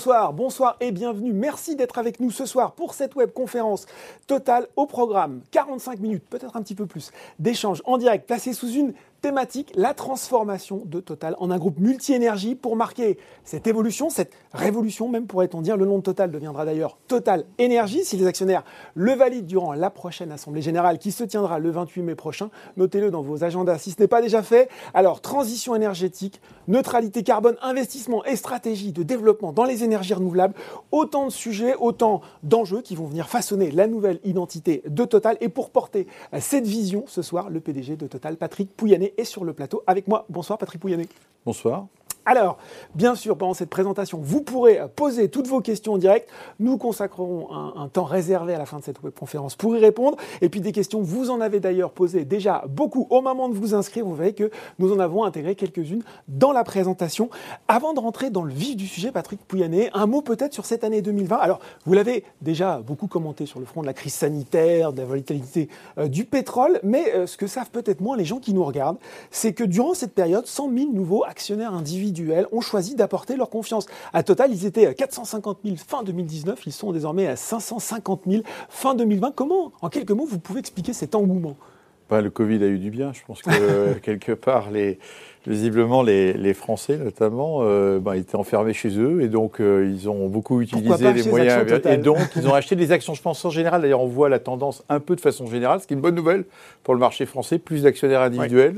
bonsoir, bonsoir et bienvenue. Merci d'être avec nous ce soir pour cette web conférence totale au programme. 45 minutes, peut-être un petit peu plus, d'échanges en direct placés sous une thématique, la transformation de Total en un groupe multi-énergie pour marquer cette évolution, cette révolution même pourrait-on dire. Le nom de Total deviendra d'ailleurs Total Énergie si les actionnaires le valident durant la prochaine Assemblée Générale qui se tiendra le 28 mai prochain. Notez-le dans vos agendas si ce n'est pas déjà fait. Alors, transition énergétique, neutralité carbone, investissement et stratégie de développement dans les énergies renouvelables, autant de sujets, autant d'enjeux qui vont venir façonner la nouvelle identité de Total. Et pour porter cette vision, ce soir, le PDG de Total, Patrick Pouyanné, est sur le plateau avec moi. Bonsoir Patrick Pouyanné. Bonsoir. Alors, bien sûr, pendant cette présentation, vous pourrez poser toutes vos questions en direct. Nous consacrerons un, temps réservé à la fin de cette webconférence pour y répondre. Et puis des questions, vous en avez d'ailleurs posé déjà beaucoup au moment de vous inscrire. Vous verrez que nous en avons intégré quelques-unes dans la présentation. Avant de rentrer dans le vif du sujet, Patrick Pouyanné, un mot peut-être sur cette année 2020. Alors, vous l'avez déjà beaucoup commenté sur le front de la crise sanitaire, de la volatilité euh, du pétrole, mais euh, ce que savent peut-être moins les gens qui nous regardent, c'est que durant cette période, 100 000 nouveaux actionnaires individuels ont choisi d'apporter leur confiance. À total, ils étaient 450 000 fin 2019, ils sont désormais à 550 000 fin 2020. Comment, en quelques mots, vous pouvez expliquer cet engouement? Bah, Le Covid a eu du bien. Je pense que quelque part, les, visiblement, les, Français, notamment, euh, bah, étaient enfermés chez eux et donc euh, ils ont beaucoup utilisé les moyens. Et donc, ils ont acheté des actions, je pense, en général. D'ailleurs, on voit la tendance un peu de façon générale, ce qui est une bonne nouvelle pour le marché français. Plus d'actionnaires individuels,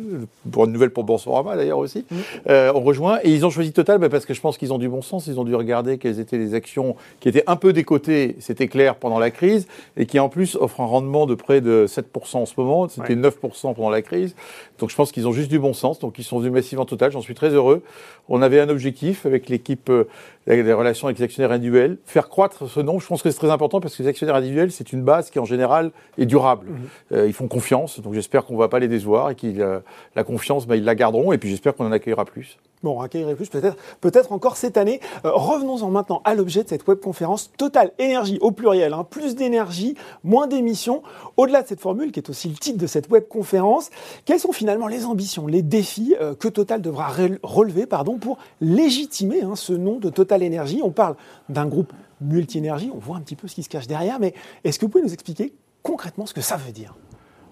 pour une nouvelle pour Boursorama d'ailleurs aussi. Mm. Euh, on rejoint et ils ont choisi Total bah, parce que je pense qu'ils ont du bon sens. Ils ont dû regarder quelles étaient les actions qui étaient un peu décotées, c'était clair, pendant la crise et qui en plus offrent un rendement de près de 7% en ce moment. C'était 9% pendant la crise. Donc je pense qu'ils ont juste du bon sens. Donc ils sont venus massivement Total. J'en suis très heureux. On avait un objectif avec l'équipe euh, des relations avec les actionnaires individuels, faire croître ce nom. Je pense que c'est très important parce que les actionnaires individuels, c'est une base qui en général est durable. Mhm. Euh, ils font confiance, donc j'espère qu'on ne va pas les décevoir et que euh, la confiance, bah, ils la garderont et puis j'espère qu'on en accueillera plus. Bon, accueillerait plus peut-être peut-être encore cette année. Revenons-en maintenant à l'objet de cette webconférence Total Énergie au pluriel. Hein. plus d'énergie, moins d'émissions. Au-delà de cette formule, qui est aussi le titre de cette webconférence, quelles sont finalement les ambitions, les défis que Total devra relever pardon, pour légitimer hein, ce nom de Total Énergie? On parle d'un groupe multi-énergie, on voit un petit peu ce qui se cache derrière, mais est-ce que vous pouvez nous expliquer concrètement ce que ça veut dire?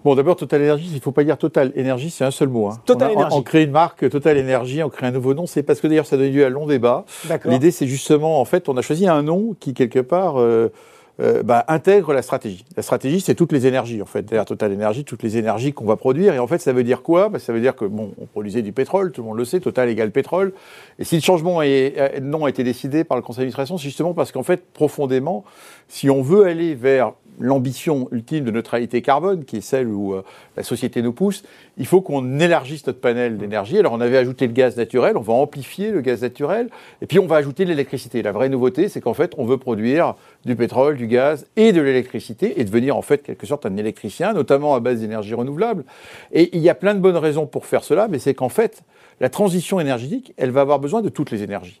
Bon, d'abord, Total Énergie, il ne faut pas dire Total Énergie, c'est un seul mot. Hein. Total on, on, crée une marque Total Énergie, on crée un nouveau nom. C'est parce que d'ailleurs, ça donne lieu à un long débat. L'idée, c'est justement, en fait, on a choisi un nom qui, quelque part, euh, euh, bah, intègre la stratégie. La stratégie, c'est toutes les énergies, en fait. D'ailleurs, Total Énergie, toutes les énergies qu'on va produire. Et en fait, ça veut dire quoi? Bah, Ça veut dire que, bon, on produisait du pétrole, tout le monde le sait, Total égale pétrole. Et si le changement est, euh, non a été décidé par le conseil d'administration, c'est justement parce qu'en fait, profondément, si on veut aller vers l'ambition ultime de neutralité carbone, qui est celle où euh, la société nous pousse, il faut qu'on élargisse notre panel d'énergie. Alors on avait ajouté le gaz naturel, on va amplifier le gaz naturel, et puis on va ajouter l'électricité. La vraie nouveauté, c'est qu'en fait, on veut produire du pétrole, du gaz et de l'électricité, et devenir en fait quelque sorte un électricien, notamment à base d'énergie renouvelable. Et il y a plein de bonnes raisons pour faire cela, mais c'est qu'en fait, la transition énergétique, elle va avoir besoin de toutes les énergies.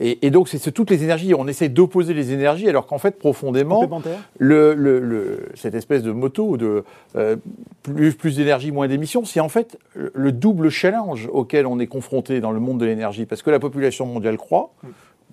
Et, donc, c'est toutes les énergies. On essaie d'opposer les énergies, alors qu'en fait, profondément, le, cette espèce de moto de euh, plus, plus d'énergie, moins d'émissions, c'est en fait le double challenge auquel on est confronté dans le monde de l'énergie. Parce que la population mondiale croît,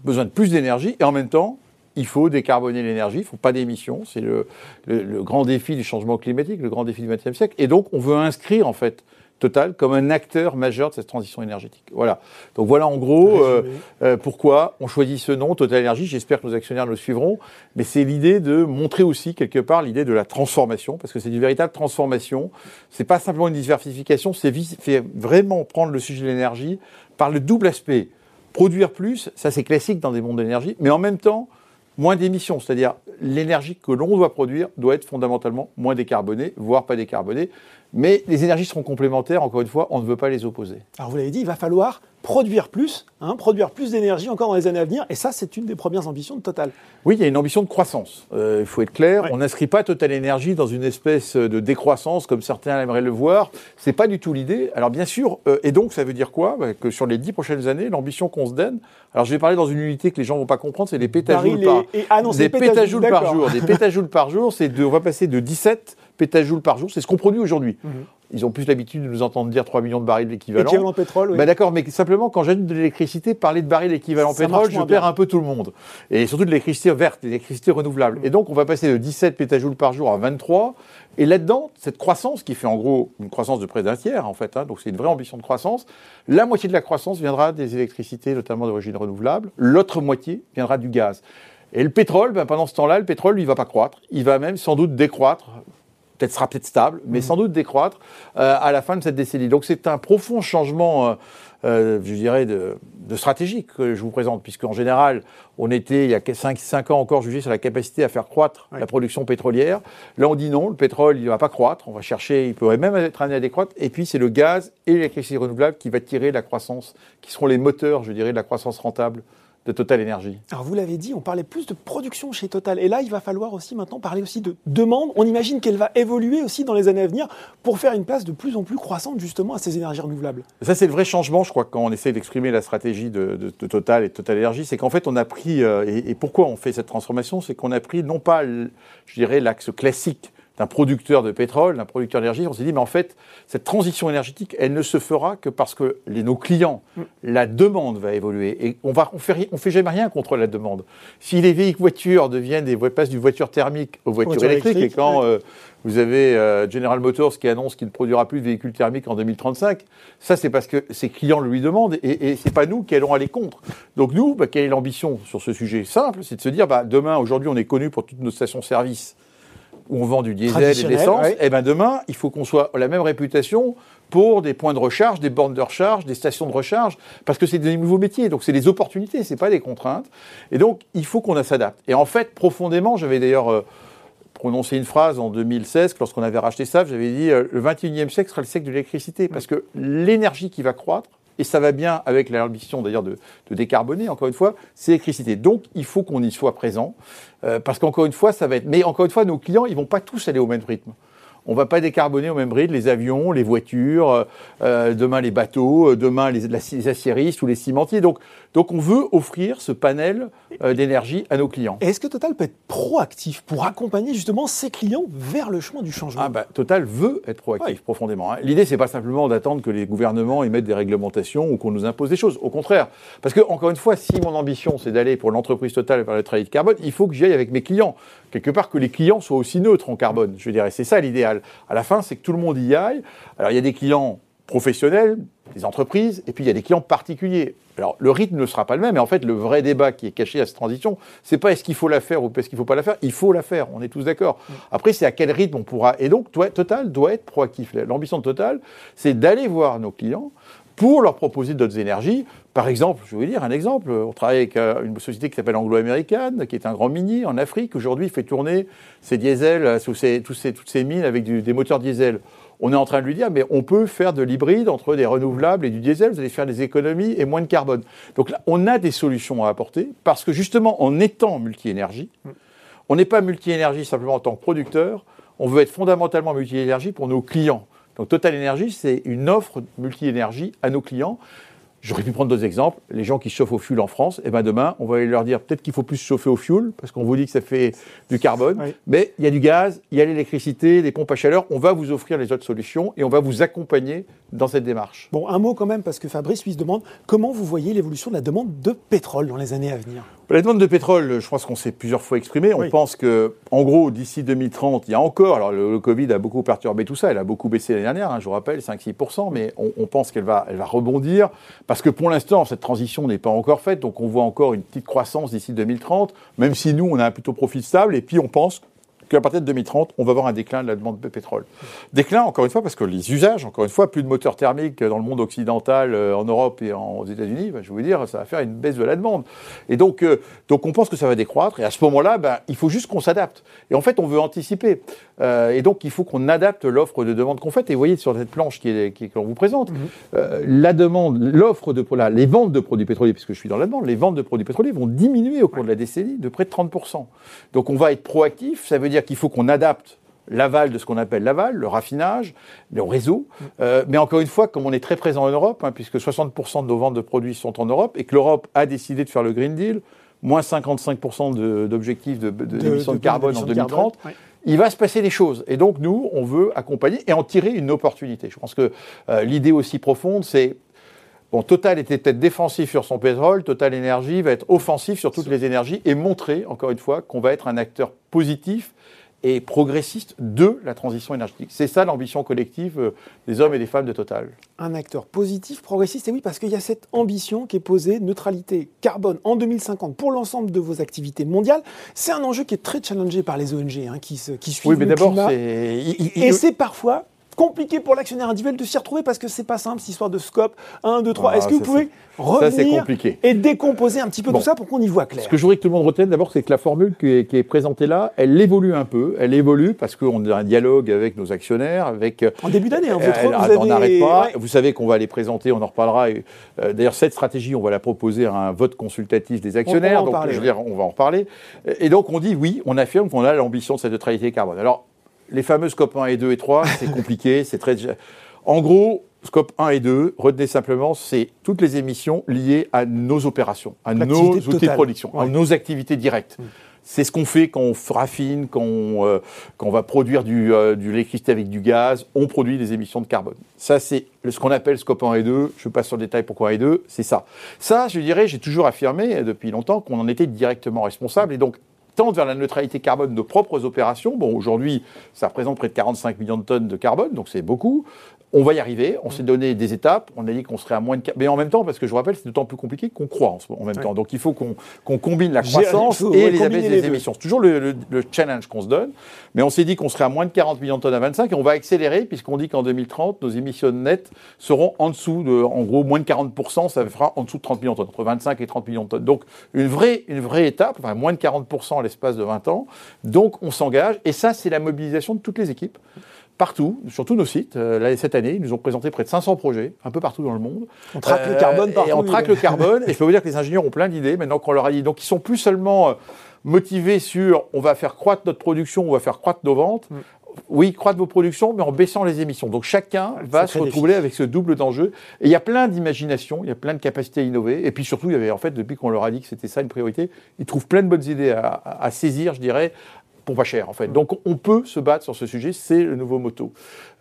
besoin de plus d'énergie, et en même temps, il faut décarboner l'énergie, il ne faut pas d'émissions. C'est le, le, grand défi du changement climatique, le grand défi du XXe siècle. Et donc, on veut inscrire, en fait, Total comme un acteur majeur de cette transition énergétique. Voilà. Donc voilà en gros euh, euh, pourquoi on choisit ce nom, Total Énergie. J'espère que nos actionnaires le suivront. Mais c'est l'idée de montrer aussi quelque part l'idée de la transformation, parce que c'est une véritable transformation. C'est pas simplement une diversification, c'est vraiment prendre le sujet de l'énergie par le double aspect. Produire plus, ça c'est classique dans des mondes de l'énergie, mais en même temps, moins d'émissions, c'est-à-dire l'énergie que l'on doit produire doit être fondamentalement moins décarbonée, voire pas décarbonée. Mais les énergies seront complémentaires, encore une fois, on ne veut pas les opposer. Alors vous l'avez dit, il va falloir produire plus, hein, produire plus d'énergie encore dans les années à venir, et ça c'est une des premières ambitions de Total. Oui, il y a une ambition de croissance, euh, il faut être clair, on n'inscrit pas Total Énergie dans une espèce de décroissance comme certains aimeraient le voir, c'est pas du tout l'idée. Alors bien sûr, euh, et donc ça veut dire quoi? Bah, Que sur les dix prochaines années, l'ambition qu'on se donne, alors je vais parler dans une unité que les gens vont pas comprendre, c'est les pétajoules par, ah des pétajoules par jour. Des pétajoules par jour, c'est de, on va passer de 17 pétajoules par jour, c'est ce qu'on produit aujourd'hui. Mhm. Ils ont plus l'habitude de nous entendre dire 3 millions de barils d'équivalent. Équivalent pétrole, oui. Ben d'accord, mais simplement, quand j'ajoute de l'électricité, parler de barils équivalent pétrole, je perds un peu tout le monde. Et surtout de l'électricité verte, de l'électricité renouvelable. Et donc, on va passer de 17 pétajoules par jour à 23. Et là-dedans, cette croissance qui fait en gros une croissance de près d'un tiers, en fait, hein, donc c'est une vraie ambition de croissance, la moitié de la croissance viendra des électricités, notamment d'origine renouvelable, l'autre moitié viendra du gaz. Et le pétrole, ben, pendant ce temps-là, le pétrole, lui, va pas croître. Il va même sans doute décroître. Peut-être sera peut-être stable, mais mmh. sans doute décroître euh, à la fin de cette décennie. Donc c'est un profond changement, euh, euh, je dirais, de, de, stratégique que je vous présente, puisqu'en général, on était, il y a 5, 5 ans encore, jugé sur la capacité à faire croître la production pétrolière. Là, on dit non, le pétrole, il ne va pas croître. On va chercher, il pourrait même être amené à décroître. Et puis, c'est le gaz et l'électricité renouvelable qui va tirer la croissance, qui seront les moteurs, je dirais, de la croissance rentable de Total Énergie Alors vous l'avez dit, on parlait plus de production chez Total. Et là, il va falloir aussi maintenant parler aussi de demande. On imagine qu'elle va évoluer aussi dans les années à venir pour faire une place de plus en plus croissante justement à ces énergies renouvelables. Ça, c'est le vrai changement, je crois, quand on essaie d'exprimer la stratégie de, Total et de Total Énergie. C'est qu'en fait, on a pris, euh, et, et, pourquoi on fait cette transformation, c'est qu'on a pris non pas, je dirais, l'axe classique d'un producteur de pétrole, d'un producteur d'énergie, on s'est dit, mais en fait, cette transition énergétique, elle ne se fera que parce que les, nos clients, mm. la demande va évoluer. Et on ne on fait, on fait jamais rien contre la demande. Si les véhicules voitures deviennent des passent du voiture thermique aux voitures électriques, et quand euh, vous avez euh, General Motors qui annonce qu'il ne produira plus de véhicules thermiques en 2035, ça c'est parce que ses clients le lui demandent et, et c'est pas nous qui allons aller contre. Donc nous, bah, quelle est l'ambition sur ce sujet Simple, c'est de se dire, bah, demain, aujourd'hui, on est connu pour toutes nos stations-service où on vend du diesel et de l'essence, et eh ben demain, il faut qu'on soit la même réputation pour des points de recharge, des bornes de recharge, des stations de recharge, parce que c'est des nouveaux métiers, donc c'est des opportunités, c'est pas des contraintes. Et donc, il faut qu'on s'adapte. Et en fait, profondément, j'avais d'ailleurs euh, prononcé une phrase en 2016, lorsqu'on avait racheté ça, j'avais dit euh, le 21e siècle sera le siècle de l'électricité, parce que l'énergie qui va croître, et ça va bien avec l'ambition d'ailleurs de, décarboner, encore une fois, c'est l'électricité. Donc il faut qu'on y soit présent, euh, parce qu'encore une fois, ça va être... Mais encore une fois, nos clients, ils vont pas tous aller au même rythme on ne va pas décarboner au même rythme les avions, les voitures, euh, euh, demain les bateaux, demain les, les, aciéristes ou les cimentiers. Donc, donc on veut offrir ce panel euh, d'énergie à nos clients. Est-ce que Total peut être proactif pour accompagner justement ses clients vers le chemin du changement? Ah bah, Total veut être proactif profondément. Hein. L'idée, c'est pas simplement d'attendre que les gouvernements émettent des réglementations ou qu'on nous impose des choses. Au contraire, parce que encore une fois, si mon ambition c'est d'aller pour l'entreprise Total vers le travail de carbone, il faut que j'y aille avec mes clients. Quelque part que les clients soient aussi neutres en carbone. Je dirais, c'est ça l'idéal. À la fin, c'est que tout le monde y aille. Alors il y a des clients professionnels, des entreprises, et puis il y a des clients particuliers. Alors le rythme ne sera pas le même, mais en fait le vrai débat qui est caché à cette transition, c'est pas est-ce qu'il faut la faire ou est-ce qu'il faut pas la faire, il faut la faire, on est tous d'accord. Mm. Après c'est à quel rythme on pourra. Et donc Total doit être proactif. L'ambition de Total, c'est d'aller voir nos clients pour leur proposer d'autres énergies. Par exemple, je vais vous dire un exemple, on travaille avec euh, une société qui s'appelle Anglo-Américaine, qui est un grand minier en Afrique, aujourd'hui fait tourner ses diesels, euh, sous ses, toutes ces mines avec des moteurs diesel on est en train de lui dire, mais on peut faire de l'hybride entre des renouvelables et du diesel, vous allez faire des économies et moins de carbone. Donc là, on a des solutions à apporter, parce que justement, en étant multi-énergie, on n'est pas multi-énergie simplement en tant que producteur, on veut être fondamentalement multi-énergie pour nos clients. Donc Total Energy, c'est une offre multi-énergie à nos clients. J'aurais pu prendre d'autres exemples. Les gens qui chauffent au fuel en France, eh ben demain, on va aller leur dire peut-être qu'il faut plus chauffer au fuel, parce qu'on vous dit que ça fait du carbone. Mais il y a du gaz, il y a l'électricité, des pompes à chaleur. On va vous offrir les autres solutions et on va vous accompagner dans cette démarche. Bon, un mot quand même, parce que Fabrice lui se demande comment vous voyez l'évolution de la demande de pétrole dans les années à venir la demande de pétrole, je pense qu'on s'est plusieurs fois exprimé. On pense que, en gros, d'ici 2030, il y a encore. Alors, le, Covid a beaucoup perturbé tout ça. Elle a beaucoup baissé l'année dernière, hein, je vous rappelle, 5-6%, mais on, pense qu'elle va, elle va rebondir. Parce que pour l'instant, cette transition n'est pas encore faite. Donc, on voit encore une petite croissance d'ici 2030, même si nous, on a un plutôt profit stable. Et puis, on pense qu'à partir de 2030, on va avoir un déclin de la demande de pétrole. Déclin, encore une fois, parce que les usages, encore une fois, plus de moteurs thermiques dans le monde occidental, euh, en Europe et aux États-Unis, ben, je vais vous dire, ça va faire une baisse de la demande. Et donc, euh, donc on pense que ça va décroître, et à ce moment-là, ben, il faut juste qu'on s'adapte. Et en fait, on veut anticiper. Euh, et donc, il faut qu'on adapte l'offre de demande qu'on fait. Et vous voyez sur cette planche qui est, qu'on vous présente, mhm. la demande, l'offre de là, les ventes de produits pétroliers, puisque je suis dans la demande, les ventes de produits pétroliers vont diminuer au cours de la décennie de près de 30%. Donc, on va être proactif. Ça veut dire qu'il faut qu'on adapte l'aval de ce qu'on appelle l'aval, le raffinage, le réseau. Mm. Euh, mais encore une fois, comme on est très présent en Europe, hein, puisque 60% de nos ventes de produits sont en Europe, et que l'Europe a décidé de faire le Green Deal, moins 55% d'objectifs d'émissions de, de, carbone en 2030, il va se passer des choses. Et donc, nous, on veut accompagner et en tirer une opportunité. Je pense que euh, l'idée aussi profonde, c'est Bon, Total était peut-être défensif sur son pétrole, Total Énergie va être offensif sur toutes les énergies et montrer, encore une fois, qu'on va être un acteur positif et progressiste de la transition énergétique. C'est ça l'ambition collective euh, des hommes et des femmes de Total. Un acteur positif, progressiste, et oui, parce qu'il y a cette ambition qui est posée, neutralité carbone en 2050 pour l'ensemble de vos activités mondiales. C'est un enjeu qui est très challengé par les ONG hein, qui, qui suivent oui, mais d'abord, c'est... Et c'est parfois compliqué pour l'actionnaire individuel de s'y retrouver parce que c'est pas simple, cette histoire de scope 1, 2, 3. Est-ce que vous pouvez revenir et décomposer un petit peu tout ça pour qu'on y voit clair Ce que je voudrais que tout le monde retienne d'abord, c'est que la formule qui est, présentée là, elle évolue un peu. Elle évolue parce qu'on a un dialogue avec nos actionnaires, avec... Euh, en début d'année, hein, vous, vous On n'arrête pas. Vous savez qu'on va les présenter, on en reparlera. Euh, d'ailleurs, cette stratégie, on va la proposer à un vote consultatif des actionnaires. On, donc, je veux dire, on va en reparler. Et donc, on dit oui, on affirme qu'on a l'ambition de cette neutralité carbone. Alors, les fameux scopes 1 et 2 et 3, c'est compliqué, c'est très... En gros, scope 1 et 2, retenez simplement, c'est toutes les émissions liées à nos opérations, à nos outils de production, à nos activités directes. Mm. C'est ce qu'on fait quand on raffine, quand on, euh, quand on va produire du, euh, de l'électricité avec du gaz, on produit des émissions de carbone. Ça, c'est ce qu'on appelle scope 1 et 2. Je passe sur le détail pourquoi 1 et 2, c'est ça. Ça, je dirais, j'ai toujours affirmé depuis longtemps qu'on en était directement responsable. Et donc, vers la neutralité carbone de propres opérations. Bon, aujourd'hui, ça représente près de 45 millions de tonnes de carbone, donc c'est beaucoup. On va y arriver. On s'est donné des étapes. On a dit qu'on serait à moins de. Mais en même temps, parce que je vous rappelle, c'est d'autant plus compliqué qu'on croit en, même temps. Donc il faut qu'on combine la croissance et les, les émissions. C'est toujours le, challenge qu'on se donne. Mais on s'est dit qu'on serait à moins de 40 millions de tonnes à 25 et on va accélérer puisqu'on dit qu'en 2030, nos émissions nettes seront en dessous de, en gros, moins de 40%. Ça fera en dessous de 30 millions de tonnes, entre 25 et 30 millions de tonnes. Donc une vraie, une vraie étape, enfin moins de 40% à l'espace de 20 ans. Donc on s'engage et ça, c'est la mobilisation de toutes les équipes partout, sur tous nos sites. Euh, cette année, ils nous ont présenté près de 500 projets, un peu partout dans le monde. On traque le carbone partout. Et on traque le carbone. et je peux vous dire que les ingénieurs ont plein d'idées maintenant qu'on leur a dit. Donc, ils sont plus seulement euh, motivés sur on va faire croître notre production, on va faire croître nos ventes. Mm. Oui, croître vos productions, mais en baissant les émissions. Donc chacun va se retrouver avec ce double d'enjeux. Et il y a plein d'imagination, il y a plein de capacités à innover. Et puis surtout, il y avait en fait, depuis qu'on leur a dit que c'était ça une priorité, ils trouvent plein de bonnes idées à, à saisir, je dirais, pas cher en fait. Donc on peut se battre sur ce sujet, c'est le nouveau motto,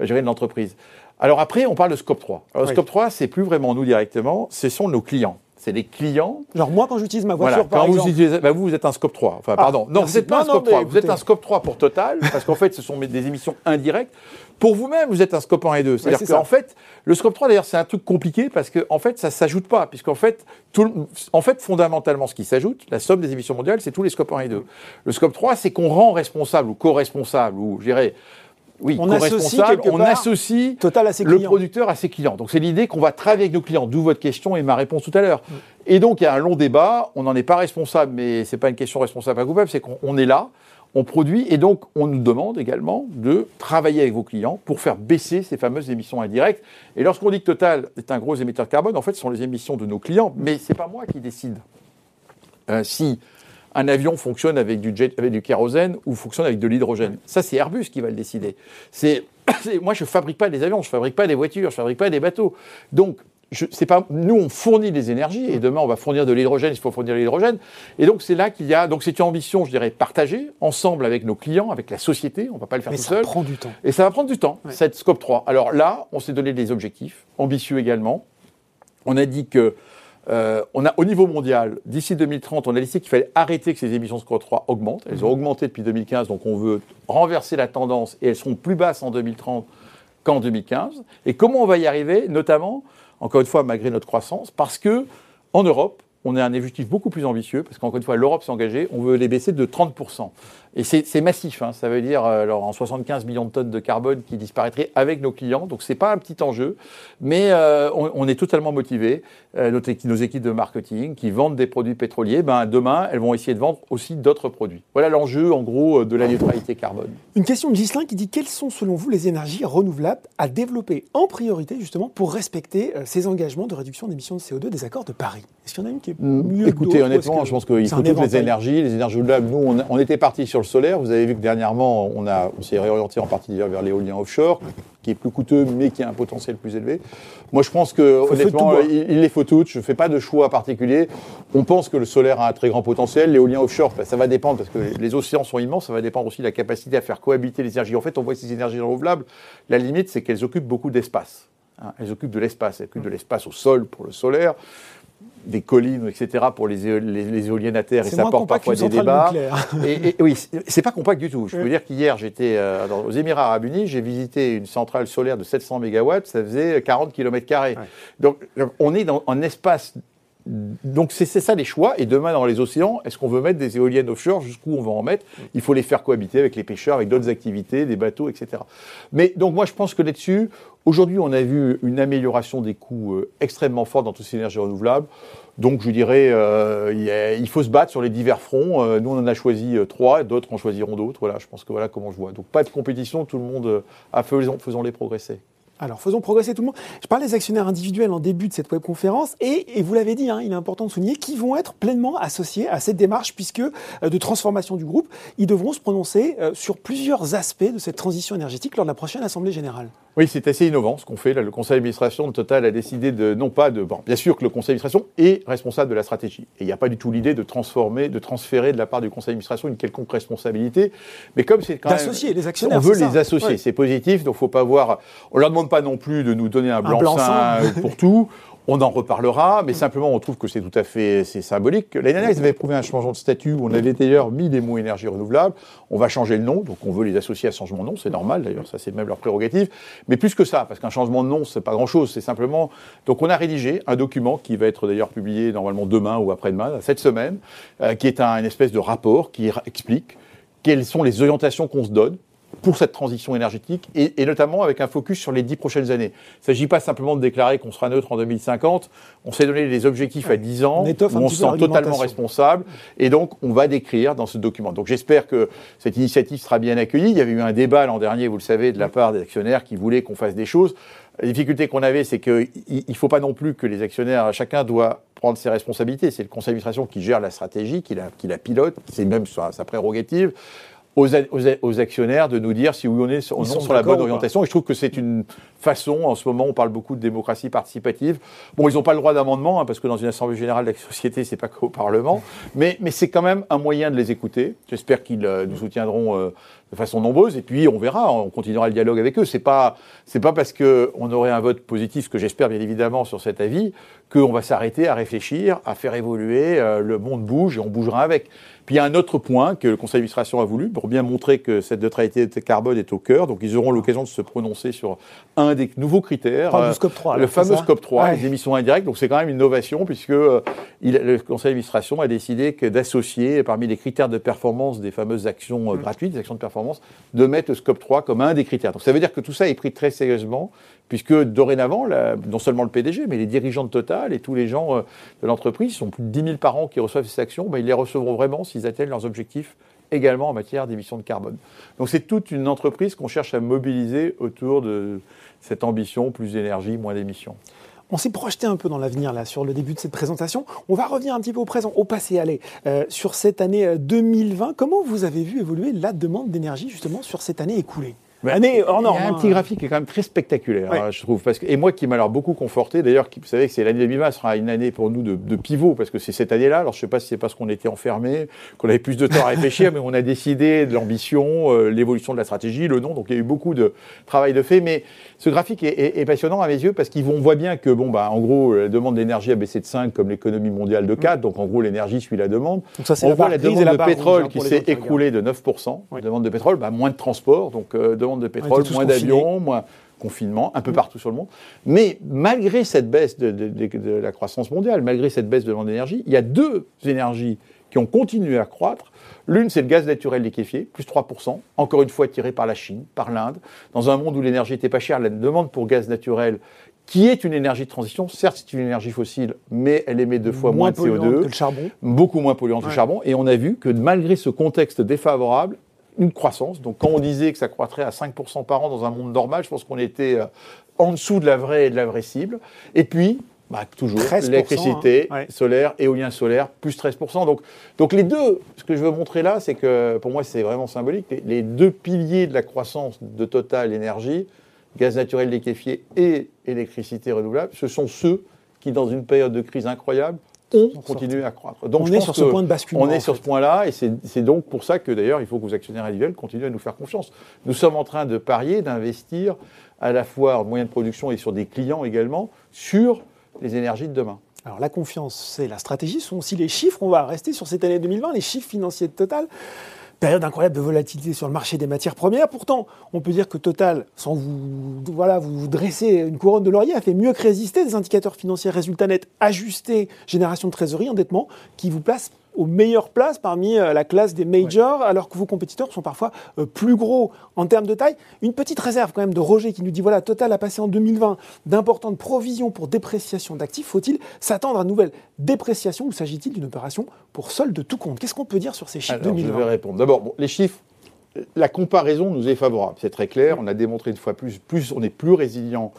euh, gérer de l'entreprise. Alors après, on parle de Scope 3. Alors Scope 3, c'est plus vraiment nous directement, ce sont nos clients. C'est les clients. Genre moi, quand j'utilise ma voiture, par quand Vous, utilisez, bah, vous, vous êtes un Scope 3. Enfin, ah, pardon. Non, vous n'êtes pas un Scope 3. Vous êtes un Scope 3 pour Total, parce qu'en fait, ce sont des émissions indirectes. Pour vous-même, vous êtes un scope 1 et 2. C'est-à-dire qu'en fait, le scope 3, d'ailleurs, c'est un truc compliqué parce qu'en en fait, ça ne s'ajoute pas. Puisqu'en fait, tout, en fait, fondamentalement, ce qui s'ajoute, la somme des émissions mondiales, c'est tous les scopes 1 et 2. Le scope 3, c'est qu'on rend responsable ou co-responsable ou, je dirais, oui, on associe, on associe Total à ses le producteur à ses clients. Donc c'est l'idée qu'on va travailler avec nos clients, d'où votre question et ma réponse tout à l'heure. Mm. Et donc il y a un long débat, on n'en est pas responsable, mais ce n'est pas une question responsable à coupable, c'est qu'on est là, on produit et donc on nous demande également de travailler avec vos clients pour faire baisser ces fameuses émissions indirectes. Et lorsqu'on dit que Total est un gros émetteur de carbone, en fait, ce sont les émissions de nos clients, mais ce n'est pas moi qui décide. Euh, si un avion fonctionne avec du, jet, avec du kérosène ou fonctionne avec de l'hydrogène. Ça, c'est Airbus qui va le décider. C'est, moi, je ne fabrique pas des avions, je ne fabrique pas des voitures, je ne fabrique pas des bateaux. Donc, pas, nous, on fournit des énergies et demain, on va fournir de l'hydrogène, il faut fournir de l'hydrogène. Et donc, c'est là qu'il y a. Donc, c'est une ambition, je dirais, partagée, ensemble avec nos clients, avec la société. On ne va pas le faire tout seul. Ça prend du temps. Et ça va prendre du temps, cette scope 3. Alors là, on s'est donné des objectifs, ambitieux également. On a dit que. Euh, on a au niveau mondial, d'ici 2030, on a décidé qu'il fallait arrêter que ces émissions scope 3 augmentent. Elles ont mhm. augmenté depuis 2015, donc on veut renverser la tendance et elles seront plus basses en 2030 qu'en 2015. Et comment on va y arriver Notamment encore une fois, malgré notre croissance, parce que en Europe, on a un objectif beaucoup plus ambitieux, parce qu'encore une fois, l'Europe s'est engagée, on veut les baisser de 30%. Et c'est massif, hein. ça veut dire euh, alors, en 75 millions de tonnes de carbone qui disparaîtraient avec nos clients, donc ce n'est pas un petit enjeu, mais euh, on, est totalement motivés. Euh, nos, équipes de marketing qui vendent des produits pétroliers, ben, demain, elles vont essayer de vendre aussi d'autres produits. Voilà l'enjeu, en gros, de la neutralité carbone. Une question de Gislain qui dit quelles sont, selon vous, les énergies renouvelables à développer en priorité, justement, pour respecter ces engagements de réduction d'émissions de CO2 des accords de Paris? Est-ce qu'il y en a une qui est mieux Écoutez, honnêtement, je pense qu'il faut toutes les énergies. Les énergies renouvelables, nous, on, était parti sur le solaire. Vous avez vu que dernièrement, on, on s'est réorienté en partie vers l'éolien offshore, qui est plus coûteux, mais qui a un potentiel plus élevé. Moi, je pense que, honnêtement, il, les faut toutes. Je ne fais pas de choix particulier. On pense que le solaire a un très grand potentiel. L'éolien offshore, ben, ça va dépendre, parce que les océans sont immenses, ça va dépendre aussi de la capacité à faire cohabiter les énergies. En fait, on voit ces énergies renouvelables, la limite, c'est qu'elles occupent beaucoup d'espace. Hein. elles occupent de l'espace. Elles occupent de l'espace au sol pour le solaire, des collines, etc., pour les, éoliennes à terre, et ça porte parfois des débats. et, et, oui, c'est pas compact du tout. Je peux dire qu'hier, j'étais euh, aux Émirats Arabes Unis, j'ai visité une centrale solaire de 700 MW, ça faisait 40 km. Donc, on est dans un espace donc c'est ça les choix. Et demain, dans les océans, est-ce qu'on veut mettre des éoliennes offshore? Jusqu'où on va en mettre? Il faut les faire cohabiter avec les pêcheurs, avec d'autres activités, des bateaux, etc. Mais donc moi, je pense que là-dessus, aujourd'hui, on a vu une amélioration des coûts euh, extrêmement forte dans toutes ces énergies renouvelables. Donc je dirais, euh, il faut se battre sur les divers fronts. Euh, nous, on en a choisi trois, d'autres en choisiront d'autres. Voilà, je pense que voilà comment je vois. Donc pas de compétition, tout le monde, à faisons-les progresser. Alors, faisons progresser tout le monde. Je parle des actionnaires individuels en début de cette webconférence et, et vous l'avez dit, hein, il est important de souligner qu'ils vont être pleinement associés à cette démarche puisque euh, de transformation du groupe, ils devront se prononcer euh, sur plusieurs aspects de cette transition énergétique lors de la prochaine Assemblée générale. Oui, c'est assez innovant ce qu'on fait. Là, le conseil d'administration de Total a décidé de, non pas de, bon, bien sûr que le conseil d'administration est responsable de la stratégie. Et il n'y a pas du tout l'idée de transformer, de transférer de la part du conseil d'administration une quelconque responsabilité. Mais comme c'est quand même. D'associer les actionnaires. On veut les associer. C'est positif. Donc, faut pas voir. On leur demande pas non plus de nous donner un blanc-seing pour tout. On en reparlera, mais simplement on trouve que c'est tout à fait c'est symbolique. L'année dernière, ils avaient prouvé un changement de statut où on avait d'ailleurs mis des mots énergie renouvelable. On va changer le nom, donc on veut les associer à ce changement de nom, c'est normal d'ailleurs, ça c'est même leur prérogative. Mais plus que ça, parce qu'un changement de nom, c'est pas grand-chose, c'est simplement. Donc on a rédigé un document qui va être d'ailleurs publié normalement demain ou après-demain, cette semaine, euh, qui est un, une espèce de rapport qui explique quelles sont les orientations qu'on se donne pour cette transition énergétique et, notamment avec un focus sur les dix prochaines années. Il ne s'agit pas simplement de déclarer qu'on sera neutre en 2050. On s'est donné des objectifs à 10 ans on, on se sent totalement responsable et donc on va décrire dans ce document. Donc j'espère que cette initiative sera bien accueillie. Il y avait eu un débat l'an dernier, vous le savez, de la part des actionnaires qui voulaient qu'on fasse des choses. La difficulté qu'on avait, c'est qu'il ne faut pas non plus que les actionnaires, chacun doit prendre ses responsabilités. C'est le conseil d'administration qui gère la stratégie, qui la, qui la pilote, c'est même sa prérogative aux, actionnaires de nous dire si oui on est sur, sur la bonne orientation. Et je trouve que c'est une façon, en ce moment, on parle beaucoup de démocratie participative. Bon, ils n'ont pas le droit d'amendement, hein, parce que dans une assemblée générale de la société, c'est pas qu'au Parlement, mais, mais c'est quand même un moyen de les écouter. J'espère qu'ils euh, nous soutiendront euh, de façon nombreuse, et puis on verra, on continuera le dialogue avec eux. C'est pas, c'est pas parce qu'on aurait un vote positif, ce que j'espère bien évidemment sur cet avis, qu'on va s'arrêter à réfléchir, à faire évoluer. Euh, le monde bouge et on bougera avec. Puis il y a un autre point que le conseil d'administration a voulu pour bien montrer que cette neutralité de carbone est au cœur. Donc ils auront l'occasion de se prononcer sur un des nouveaux critères, le, scope 3, le fameux scope 3, les émissions indirectes. Donc c'est quand même une innovation puisque euh, le conseil d'administration a décidé d'associer parmi les critères de performance des fameuses actions euh, mm. gratuites, des actions de performance, de mettre le scope 3 comme un des critères. Donc ça veut dire que tout ça est pris très sérieusement puisque dorénavant, non seulement le PDG, mais les dirigeants de Total et tous les gens euh, de l'entreprise, sont plus de 10 000 par an qui reçoivent ces actions, ben, ils les recevront vraiment s'ils atteignent leurs objectifs également en matière d'émissions de carbone. Donc c'est toute une entreprise qu'on cherche à mobiliser autour de cette ambition, plus d'énergie, moins d'émissions. On s'est projeté un peu dans l'avenir là sur le début de cette présentation. On va revenir un petit peu au présent, au passé. Allez, euh, sur cette année 2020, euh, comment vous avez vu évoluer la demande d'énergie justement sur cette année écoulée? Année hors norme. Il y a un petit graphique qui est quand même très spectaculaire, hein, je trouve. Parce que, et moi qui m'a alors beaucoup conforté, d'ailleurs, vous savez que c'est l'année 2020 sera une année pour nous de, pivot, parce que c'est cette année-là. Alors je ne sais pas si c'est parce qu'on était enfermés, qu'on avait plus de temps à réfléchir, mais on a décidé de l'ambition, euh, l'évolution de la stratégie, le nom. Donc il y a eu beaucoup de travail de fait. Mais ce graphique est, passionnant à mes yeux parce qu'on voit bien que, bon, bah, en gros, la demande d'énergie a baissé de 5 comme l'économie mondiale de 4. Donc en gros, l'énergie suit la demande. Donc, ça, on voit la, demande de pétrole qui s'est écroulée de 9%. La demande de pétrole, bah, moins de transport. Donc euh, demande de pétrole, moins d'avions, moins confinement, un peu mm. partout sur le monde. Mais malgré cette baisse de, la croissance mondiale, malgré cette baisse de demande d'énergie, il y a deux énergies qui ont continué à croître. L'une, c'est le gaz naturel liquéfié, plus 3%, encore une fois tiré par la Chine, par l'Inde. Dans un monde où l'énergie n'était pas chère, la demande pour gaz naturel, qui est une énergie de transition, certes c'est une énergie fossile, mais elle émet deux fois moins, de CO2, que le charbon. beaucoup moins polluante que le charbon. Et on a vu que malgré ce contexte défavorable, une croissance. Donc quand on disait que ça croîtrait à 5% par an dans un monde normal, je pense qu'on était euh, en dessous de la vraie, de la vraie cible. Et puis, bah, toujours. L'électricité, hein. solaire, éolien solaire, plus 13%. Donc, donc les deux, ce que je veux montrer là, c'est que pour moi c'est vraiment symbolique, les, deux piliers de la croissance de Total Énergie, gaz naturel liquéfié et électricité renouvelable, ce sont ceux qui, dans une période de crise incroyable, ont continué à croître. Donc, on est sur ce point de basculement. On est sur ce point-là, et c'est donc pour ça que d'ailleurs, il faut que vos actionnaires individuels continuent à nous faire confiance. Nous sommes en train de parier, d'investir à la fois en moyens de production et sur des clients également, sur les énergies de demain. Alors la confiance, c'est la stratégie, ce sont aussi les chiffres. On va rester sur cette année 2020, les chiffres financiers de Total. Période incroyable de volatilité sur le marché des matières premières. Pourtant, on peut dire que Total, sans vous, voilà, vous dresser une couronne de laurier, a fait mieux que résister des indicateurs financiers résultats nets ajustés, génération de trésorerie, endettement, qui vous placent aux meilleures places parmi euh, la classe des majors, alors que vos compétiteurs sont parfois euh, plus gros en termes de taille. Une petite réserve quand même de Roger qui nous dit voilà, Total a passé en 2020 d'importantes provisions pour dépréciation d'actifs. Faut-il s'attendre à une nouvelle dépréciation ou s'agit-il d'une opération pour solde de tout compte? Qu'est-ce qu'on peut dire sur ces chiffres 2020 Je vais répondre. D'abord, les chiffres la comparaison nous est favorable, c'est très clair. On a démontré une fois plus, plus on est plus résilient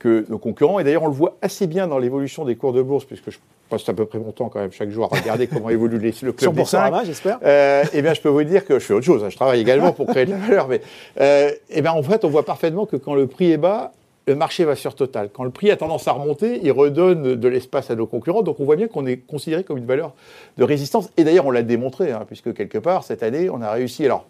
que nos concurrents. Et d'ailleurs, on le voit assez bien dans l'évolution des cours de bourse, puisque je passe à peu près mon temps quand même chaque jour à regarder comment évolue les, le club des 5. j'espère. Euh, eh bien, je peux vous dire que je fais autre chose. Hein. Je travaille également pour créer de la valeur. Mais euh, eh bien, en fait, on voit parfaitement que quand le prix est bas, le marché va sur Total. Quand le prix a tendance à remonter, il redonne de l'espace à nos concurrents. Donc on voit bien qu'on est considéré comme une valeur de résistance. Et d'ailleurs, on l'a démontré, hein, puisque quelque part, cette année, on a réussi. Alors,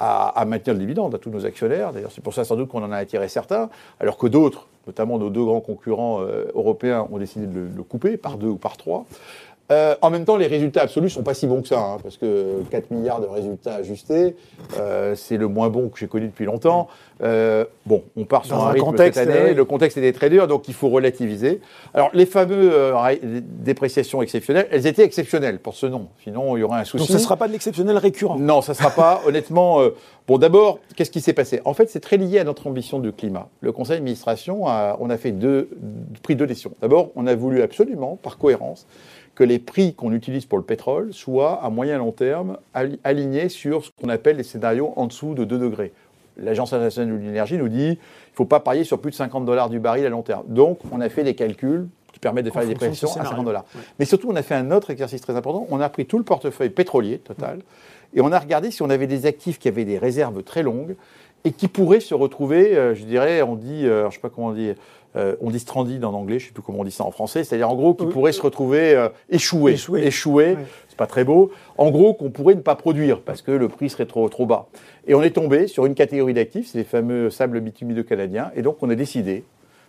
à, maintenir le dividende à tous nos actionnaires. D'ailleurs, c'est pour ça sans doute qu'on en a attiré certains, alors que d'autres, notamment nos deux grands concurrents euh, européens, ont décidé de le, couper par deux ou par trois. Euh, en même temps, les résultats absolus sont pas si bons que ça, hein, parce que 4 milliards de résultats ajustés, euh, c'est le moins bon que j'ai connu depuis longtemps. Euh, bon, on part sur un, rythme contexte, cette année, le contexte était très dur, donc il faut relativiser. Alors, les fameuses dépréciations exceptionnelles, elles étaient exceptionnelles pour ce nom, sinon il y aurait un souci. Donc, ce ne sera pas de l'exceptionnel récurrent Non, ça ne sera pas, honnêtement. bon, d'abord, qu'est-ce qui s'est passé? En fait, c'est très lié à notre ambition du climat. Le conseil d'administration, on a fait deux, pris deux décisions. D'abord, on a voulu absolument, par cohérence, que les prix qu'on utilise pour le pétrole soient à moyen long terme alignés sur ce qu'on appelle les scénarios en dessous de 2 degrés. L'Agence internationale de l'énergie nous dit qu'il ne faut pas parier sur plus de 50 dollars du baril à long terme. Donc, on a fait des calculs qui permettent de faire des prévisions à 50 dollars. Mais surtout, on a fait un autre exercice très important. On a pris tout le portefeuille pétrolier total et on a regardé si on avait des actifs qui avaient des réserves très longues et qui pourraient se retrouver, euh, je dirais, on dit, euh, je ne sais pas comment on dit, euh, on dit stranded en anglais, je ne sais plus comment on dit ça en français, c'est-à-dire en gros qui pourrait se retrouver euh, échoué, échoué, c'est pas très beau. En gros qu'on pourrait ne pas produire parce que le prix serait trop trop bas. Et on est tombé sur une catégorie d'actifs, c'est les fameux sables bitumineux canadiens, et donc on a décidé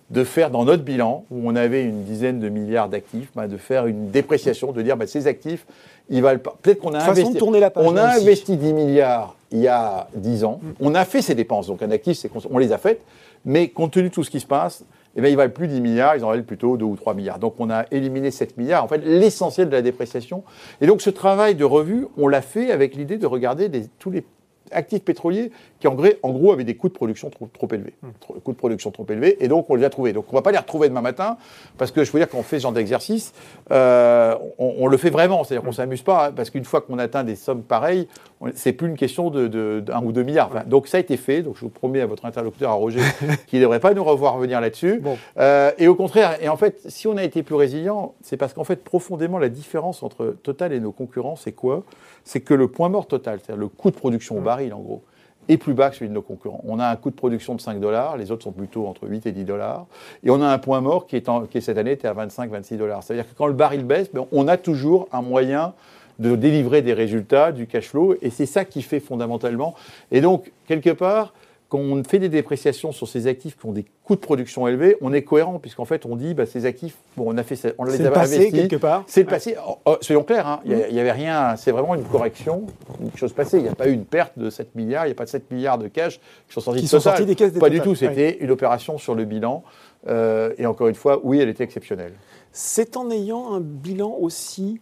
de faire dans notre bilan, où on avait une dizaine de milliards d'actifs, bah, de faire une dépréciation, de dire bah, ces actifs, ils valent pas. Peut-être qu'on a investi. La on a investi 10 milliards il y a 10 ans. Mm. On a fait ces dépenses. Donc un actif, c'est on les a faites. Mais compte tenu de tout ce qui se passe, eh bien, ils valent plus 10 milliards, ils en valent plutôt 2 ou 3 milliards. Donc on a éliminé 7 milliards, en fait l'essentiel de la dépréciation. Et donc ce travail de revue, on l'a fait avec l'idée de regarder tous les actifs pétroliers qui en, en, gros avaient des coûts de production trop, trop élevés. Mmh. Coûts de production trop élevés, et donc on les a trouvés. Donc on ne va pas les retrouver demain matin, parce que je veux dire, quand on fait ce genre d'exercice, euh, on, le fait vraiment. C'est-à-dire qu'on ne s'amuse pas, hein, parce qu'une fois qu'on atteint des sommes pareilles, c'est plus une question d'un de, ou deux milliards. donc ça a été fait, donc je vous promets à votre interlocuteur, à Roger, qu'il ne devrait pas nous revoir venir là-dessus. Euh, et au contraire, et en fait, si on a été plus résilient, c'est parce qu'en fait, profondément, la différence entre Total et nos concurrents, c'est quoi? C'est que le point mort total, c'est-à-dire le coût de production au baril, en gros, est plus bas que celui de nos concurrents. On a un coût de production de 5 dollars, les autres sont plutôt entre 8 et 10 dollars. Et on a un point mort qui, est qui cette année était à 25-26 dollars. C'est-à-dire que quand le baril baisse, ben, on a toujours un moyen de délivrer des résultats, du cash flow, et c'est ça qui fait fondamentalement. Et donc, quelque part, quand on fait des dépréciations sur ces actifs qui ont des coûts de production élevés, on est cohérent, puisqu'en fait, on dit, bah, ces actifs, bon, on, a fait, on les a passé, quelque part. C'est le passé. Oh, oh, soyons clairs, hein, il n'y avait rien, c'est vraiment une correction, une chose passée. Il n'y a pas eu une perte de 7 milliards, il n'y a pas de 7 milliards de cash qui sont sortis, qui sont sortis des caisses Pas du tout, c'était une opération sur le bilan. Euh, et encore une fois, oui, elle était exceptionnelle. C'est en ayant un bilan aussi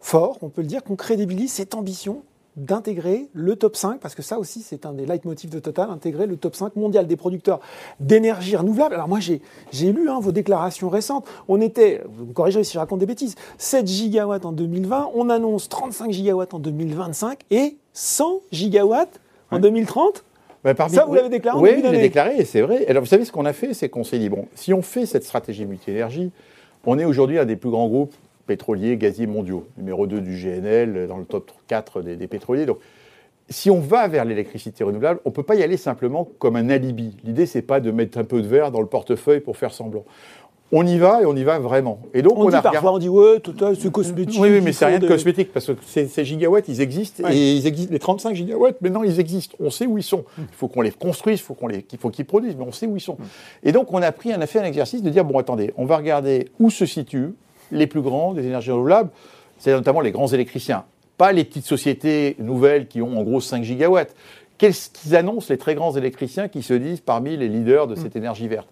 fort, on peut le dire, qu'on crédibilise cette ambition d'intégrer le top 5, parce que ça aussi c'est un des leitmotifs de Total, intégrer le top 5 mondial des producteurs d'énergie renouvelable. Alors moi j'ai lu hein, vos déclarations récentes, on était, vous me corrigerez si je raconte des bêtises, 7 gigawatts en 2020, on annonce 35 gigawatts en 2025 et 100 gigawatts en 2030 bah, ça, vous l'avez déclaré Oui, je l'ai déclaré, et c'est vrai. Alors, vous savez, ce qu'on a fait, c'est qu'on s'est dit, bon, si on fait cette stratégie multi-énergie, On est aujourd'hui un des plus grands groupes pétroliers, gaziers mondiaux, numéro 2 du GNL, dans le top 4 des, des pétroliers. Donc, si on va vers l'électricité renouvelable, on ne peut pas y aller simplement comme un alibi. L'idée, c'est pas de mettre un peu de verre dans le portefeuille pour faire semblant on y va et on y va vraiment. Et donc on, dit parfois, on dit ouais, c'est cosmétique. Oui, mais c'est rien de cosmétique parce que ces, gigawatts, ils existent et ils existent. Les 35 gigawatts, maintenant, ils existent. On sait où ils sont. Il faut qu'on les construise, il faut qu'on les, qu'il faut qu'ils produisent, mais on sait où ils sont. Mm. Et donc on a pris, on a fait un exercice de dire bon, attendez, on va regarder où se situent les plus grands des énergies renouvelables, c'est notamment les grands électriciens, pas les petites sociétés nouvelles qui ont en gros 5 gigawatts. Qu'est-ce qu'ils annoncent les très grands électriciens qui se disent parmi les leaders de cette mm. énergie verte?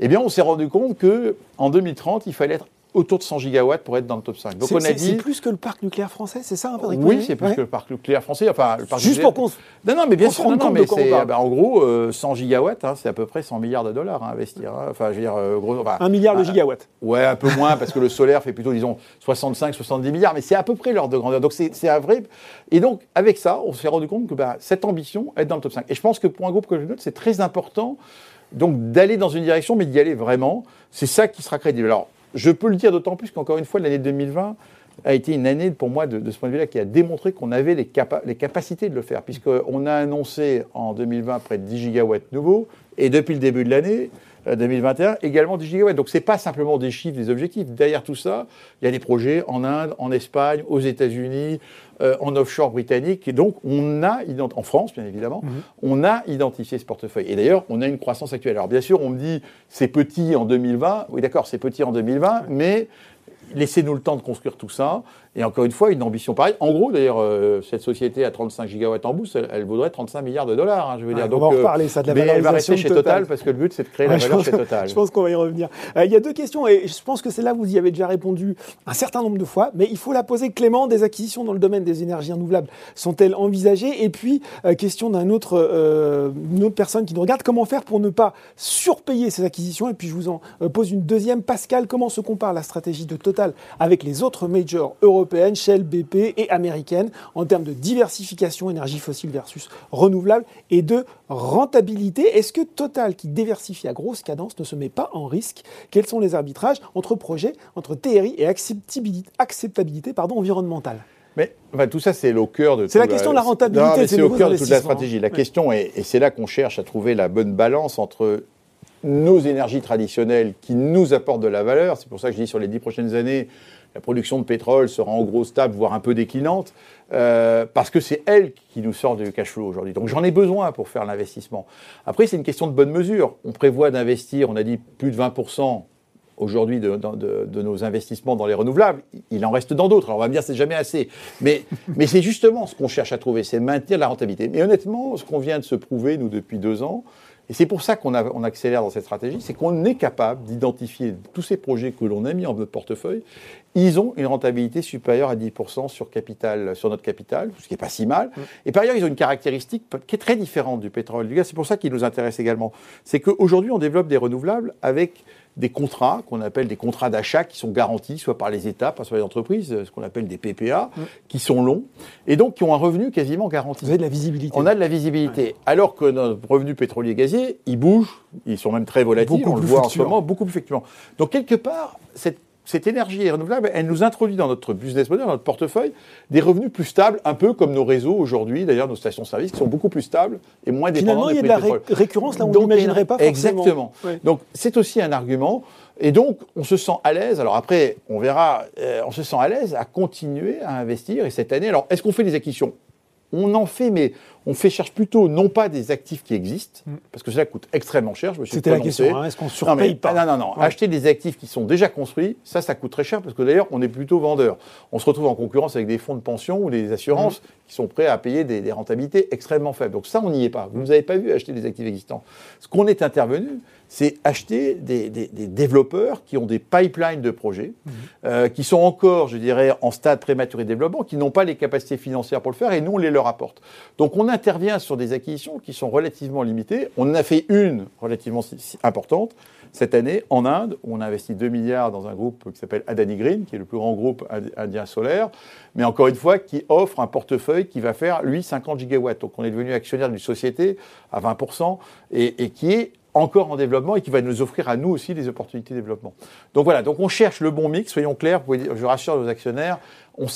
Eh bien, on s'est rendu compte qu'en 2030, il fallait être autour de 100 gigawatts pour être dans le top 5. Donc on a dit. C'est plus que le parc nucléaire français, c'est ça, Patrick Oui, c'est plus que le parc nucléaire français. Enfin, le parc Juste pour qu'on. Non, non, mais bien sûr, non, non, mais c'est bah, en gros 100 euh, gigawatts, hein, c'est à peu près 100 milliards de dollars à investir. Hein. Enfin, je veux dire, euh, gros. un milliard de gigawatts. Ouais, un peu moins parce que le solaire fait plutôt, disons, 65, 70 milliards, mais c'est à peu près l'ordre de grandeur. Donc c'est un vrai. Et donc avec ça, on s'est rendu compte que bah, cette ambition, être dans le top 5. Et je pense que pour un groupe que je note, c'est très important donc d'aller dans une direction, mais d'y aller vraiment, c'est ça qui sera crédible. Alors, je peux le dire d'autant plus qu'encore une fois, l'année 2020 a été une année, pour moi, de, ce point de vue-là, qui a démontré qu'on avait les, les, capacités de le faire, puisqu'on a annoncé en 2020 près de 10 gigawatts nouveaux, et depuis le début de l'année, 2021, euh, également 10 gigawatts. Donc ce n'est pas simplement des chiffres, des objectifs. Derrière tout ça, il y a des projets en Inde, en Espagne, aux États-Unis, euh, en offshore britannique. Et donc, on a, en France, bien évidemment, mhm. on a identifié ce portefeuille. Et d'ailleurs, on a une croissance actuelle. Alors, bien sûr, on me dit, c'est petit en 2020. Oui, d'accord, c'est petit en 2020, mais laissez-nous le temps de construire tout ça. Et encore une fois, une ambition pareille. En gros, d'ailleurs, euh, cette société à 35 gigawatts en bourse, elle, vaudrait 35 milliards de dollars. Hein, je veux dire. Donc, on va en euh, reparler, ça, de la mais elle va rester chez Total. parce que le but, c'est de créer la valeur chez Total. Je pense qu'on va y revenir. Euh, il y a deux questions, et je pense que c'est là vous y avez déjà répondu un certain nombre de fois, mais il faut la poser. Clément, des acquisitions dans le domaine des énergies renouvelables sont-elles envisagées? Et puis, question d'un autre, une autre personne qui nous regarde, comment faire pour ne pas surpayer ces acquisitions? Et puis, je vous en pose une deuxième. Pascal, comment se compare la stratégie de Total avec les autres majors européennes, Shell, BP et américaine en termes de diversification énergie fossile versus renouvelable et de rentabilité. Est-ce que Total, qui diversifie à grosse cadence, ne se met pas en risque? Quels sont les arbitrages entre projets, entre TRI et acceptabilité, acceptabilité pardon, environnementale? Mais tout ça, c'est au cœur de. C'est la question de la rentabilité. C'est au cœur de toute la stratégie. La question est, et c'est là qu'on cherche à trouver la bonne balance entre nos énergies traditionnelles qui nous apportent de la valeur. C'est pour ça que je dis sur les dix prochaines années, la production de pétrole sera en gros stable, voire un peu déclinante, euh, parce que c'est elle qui nous sort du cash flow aujourd'hui. Donc j'en ai besoin pour faire l'investissement. Après, c'est une question de bonne mesure. On prévoit d'investir, on a dit plus de 20% aujourd'hui de, nos investissements dans les renouvelables. Il en reste dans d'autres. Alors on va me dire c'est jamais assez. Mais, mais c'est justement ce qu'on cherche à trouver, c'est maintenir la rentabilité. Mais honnêtement, ce qu'on vient de se prouver, nous, depuis deux ans, et c'est pour ça qu'on on accélère dans cette stratégie, c'est qu'on est capable d'identifier tous ces projets que l'on a mis en notre portefeuille. Ils ont une rentabilité supérieure à 10% sur, capital, sur notre capital, ce qui n'est pas si mal. Mm. Et par ailleurs, ils ont une caractéristique qui est très différente du pétrole. Du gaz, c'est pour ça qu'ils nous intéressent également. C'est qu'aujourd'hui, on développe des renouvelables avec des contrats qu'on appelle des contrats d'achat qui sont garantis soit par les États, soit par les entreprises, ce qu'on appelle des PPA, qui sont longs et donc qui ont un revenu quasiment garanti. Vous avez de la visibilité. On a de la visibilité. Alors que nos revenus pétroliers gaziers, ils bougent, ils sont même très volatiles, on le voit en ce moment, beaucoup plus fluctuants. Donc quelque part, cette cette énergie renouvelable, elle nous introduit dans notre business model, dans notre portefeuille, des revenus plus stables, un peu comme nos réseaux aujourd'hui, d'ailleurs nos stations-service, qui sont beaucoup plus stables et moins dépendants Finalement, il y a de la récurrence là où on n'imaginerait pas forcément. Exactement. Donc c'est aussi un argument. Et donc, on se sent à l'aise. Alors après, on verra, euh, on se sent à l'aise à continuer à investir. Et cette année, alors, est-ce qu'on fait des acquisitions? On en fait, mais on fait cherche plutôt non pas des actifs qui existent, mm. parce que cela coûte extrêmement cher. Je me suis C'était la question. Hein, est-ce qu'on surpaye pas Non, non, non. Acheter des actifs qui sont déjà construits, ça, ça coûte très cher, parce que d'ailleurs, on est plutôt vendeur. On se retrouve en concurrence avec des fonds de pension ou des assurances mm. qui sont prêts à payer des, des, rentabilités extrêmement faibles. Donc ça, on n'y est pas. Vous ne nous avez pas vu acheter des actifs existants. Ce qu'on est intervenu, c'est acheter des, développeurs qui ont des pipelines de projets, mhm. euh, qui sont encore, je dirais, en stade prématuré de développement, qui n'ont pas les capacités financières pour le faire, et nous, on les leur apporte. Donc on intervient sur des acquisitions qui sont relativement limitées. On en a fait une relativement importante cette année en Inde, où on a investi 2 milliards dans un groupe qui s'appelle Adani Green, qui est le plus grand groupe indien solaire, mais encore une fois, qui offre un portefeuille qui va faire, lui, 50 gigawatts. Donc on est devenu actionnaire d'une société à 20%, et, et qui est encore en développement et qui va nous offrir à nous aussi des opportunités de développement. Donc voilà, donc on cherche le bon mix, soyons clairs, je rassure nos actionnaires,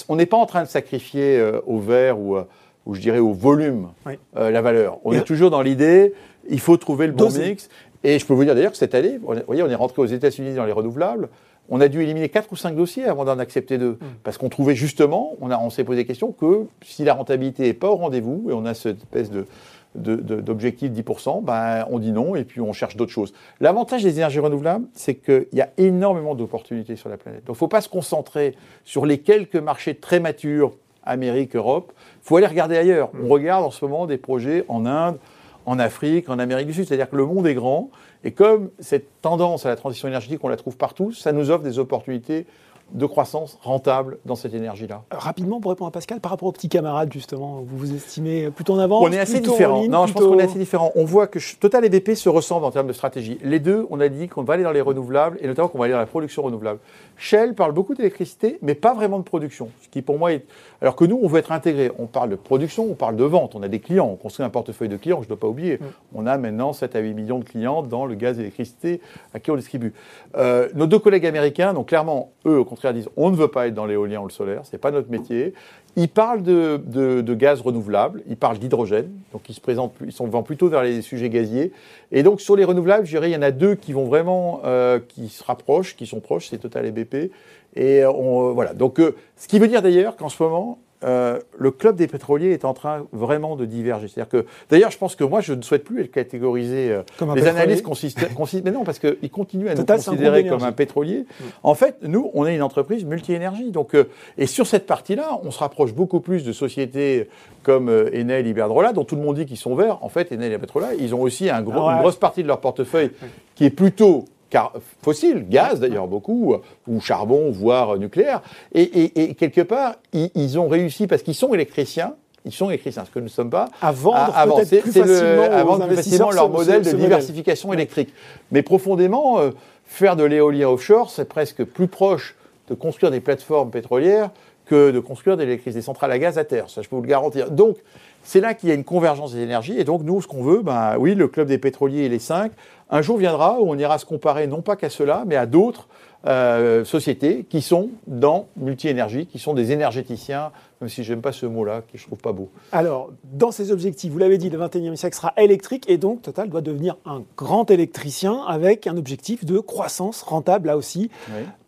on n'est pas en train de sacrifier euh, au vert ou, euh, ou, je dirais au volume euh, la valeur. On est toujours dans l'idée, il faut trouver le bon mix. Et je peux vous dire d'ailleurs que cette année, vous voyez, on est rentré aux États-Unis dans les renouvelables. On a dû éliminer 4 ou 5 dossiers avant d'en accepter deux. Hmm. Parce qu'on trouvait justement, on, on s'est posé la question que si la rentabilité n'est pas au rendez-vous, et on a cette espèce de, d'objectif 10%, ben, on dit non et puis on cherche d'autres choses. L'avantage des énergies renouvelables, c'est qu'il y a énormément d'opportunités sur la planète. Donc il ne faut pas se concentrer sur les quelques marchés très matures, Amérique, Europe. Il faut aller regarder ailleurs. On regarde en ce moment des projets en Inde, en Afrique, en Amérique du Sud. C'est-à-dire que le monde est grand. Et comme cette tendance à la transition énergétique, on la trouve partout, ça nous offre des opportunités de croissance rentable dans cette énergie-là. Rapidement, pour répondre à Pascal, par rapport aux petits camarades, justement, vous vous estimez plutôt en avance On est assez différents. Non, je pense qu'on est assez différents. On voit que Total et BP se ressemblent en termes de stratégie. Les deux, on a dit qu'on va aller dans les renouvelables et notamment qu'on va aller dans la production renouvelable. Shell parle beaucoup d'électricité, mais pas vraiment de production. Ce qui, pour moi, est. Alors que nous, on veut être intégré. On parle de production, on parle de vente. On a des clients. On construit un portefeuille de clients, je ne dois pas oublier. Mm. On a maintenant 7 à 8 millions de clients dans le gaz et l'électricité à qui on distribue. Euh, nos deux collègues américains, donc clairement, eux, au contraire, disent on ne veut pas être dans l'éolien ou le solaire, ce n'est pas notre métier. Ils parlent de, gaz renouvelable, ils parlent d'hydrogène, donc ils se présentent, ils sont, vont plutôt vers les sujets gaziers. Et donc sur les renouvelables, je dirais, il y en a deux qui vont vraiment, euh, qui se rapprochent, qui sont proches, c'est Total et BP. Et on, voilà. Donc, euh, ce qui veut dire d'ailleurs qu'en ce moment, euh, le club des pétroliers est en train vraiment de diverger. C'est-à-dire que, d'ailleurs, je pense que moi, je ne souhaite plus être catégorisé. Euh, les analyses consistent, mais non, parce qu'ils continuent à nous considérer comme un pétrolier. Mm. En fait, nous, on est une entreprise multi-énergie. Donc, euh, et sur cette partie-là, on se rapproche beaucoup plus de sociétés comme Enel, Iberdrola, dont tout le monde dit qu'ils sont verts. En fait, Enel et Iberdrola, ils ont aussi un gros, ah une grosse partie de leur portefeuille qui est plutôt car, fossiles, gaz d'ailleurs beaucoup, ou charbon, voire nucléaire. Et, quelque part, ils, ont réussi parce qu'ils sont électriciens. Ils sont électriciens, ce que nous ne sommes pas. À vendre à plus facilement, plus facilement leur modèle de diversification électrique. Mais profondément, euh, faire de l'éolien offshore, c'est presque plus proche de construire des plateformes pétrolières que de construire des, des centrales à gaz à terre. Ça, je peux vous le garantir. Donc, c'est là qu'il y a une convergence des énergies. Et donc, nous, ce qu'on veut, ben, oui, le club des pétroliers et les cinq, un jour viendra où on ira se comparer non pas qu'à cela, mais à d'autres euh, sociétés qui sont dans multi-énergie, qui sont des énergéticiens, même si j'aime pas ce mot-là, que je trouve pas beau. Alors, dans ces objectifs, vous l'avez dit, le 21e siècle sera électrique et donc Total doit devenir un grand électricien avec un objectif de croissance rentable là aussi,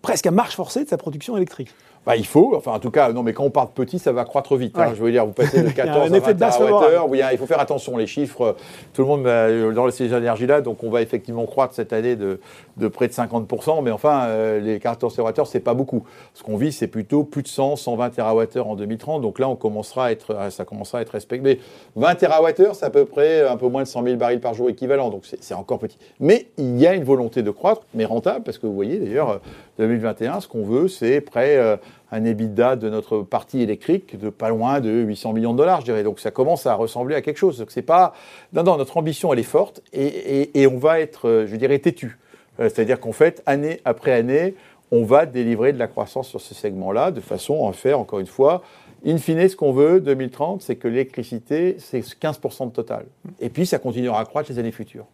presque à marche forcée de sa production électrique. Bah, il faut, enfin en tout cas, non mais quand on part de petit, ça va croître vite. Hein. je veux dire, vous passez de 14 à 20 TWh, oui, il faut faire attention, les chiffres, tout le monde dans ces énergies-là, donc on va effectivement croître cette année de, de près de 50%, mais enfin, euh, les 14 TWh, c'est pas beaucoup. Ce qu'on vit, c'est plutôt plus de 100, 120 TWh en 2030, donc là, on commencera à être, ça commencera à être respecté. 20 TWh, c'est à peu près un peu moins de 100 000 barils par jour équivalent, donc c'est encore petit. Mais il y a une volonté de croître, mais rentable, parce que vous voyez d'ailleurs, 2021, ce qu'on veut, c'est près euh, un EBITDA de notre partie électrique de pas loin de 800 millions de dollars, je dirais. Donc ça commence à ressembler à quelque chose. C'est pas. Non, notre ambition, elle est forte et, et, on va être, euh, je dirais, têtu. Euh, c'est-à-dire qu'en fait, année après année, on va délivrer de la croissance sur ce segment-là de façon à faire, encore une fois, In fine, ce qu'on veut, 2030, c'est que l'électricité, c'est 15% de total. Et puis, ça continuera à croître les années futures.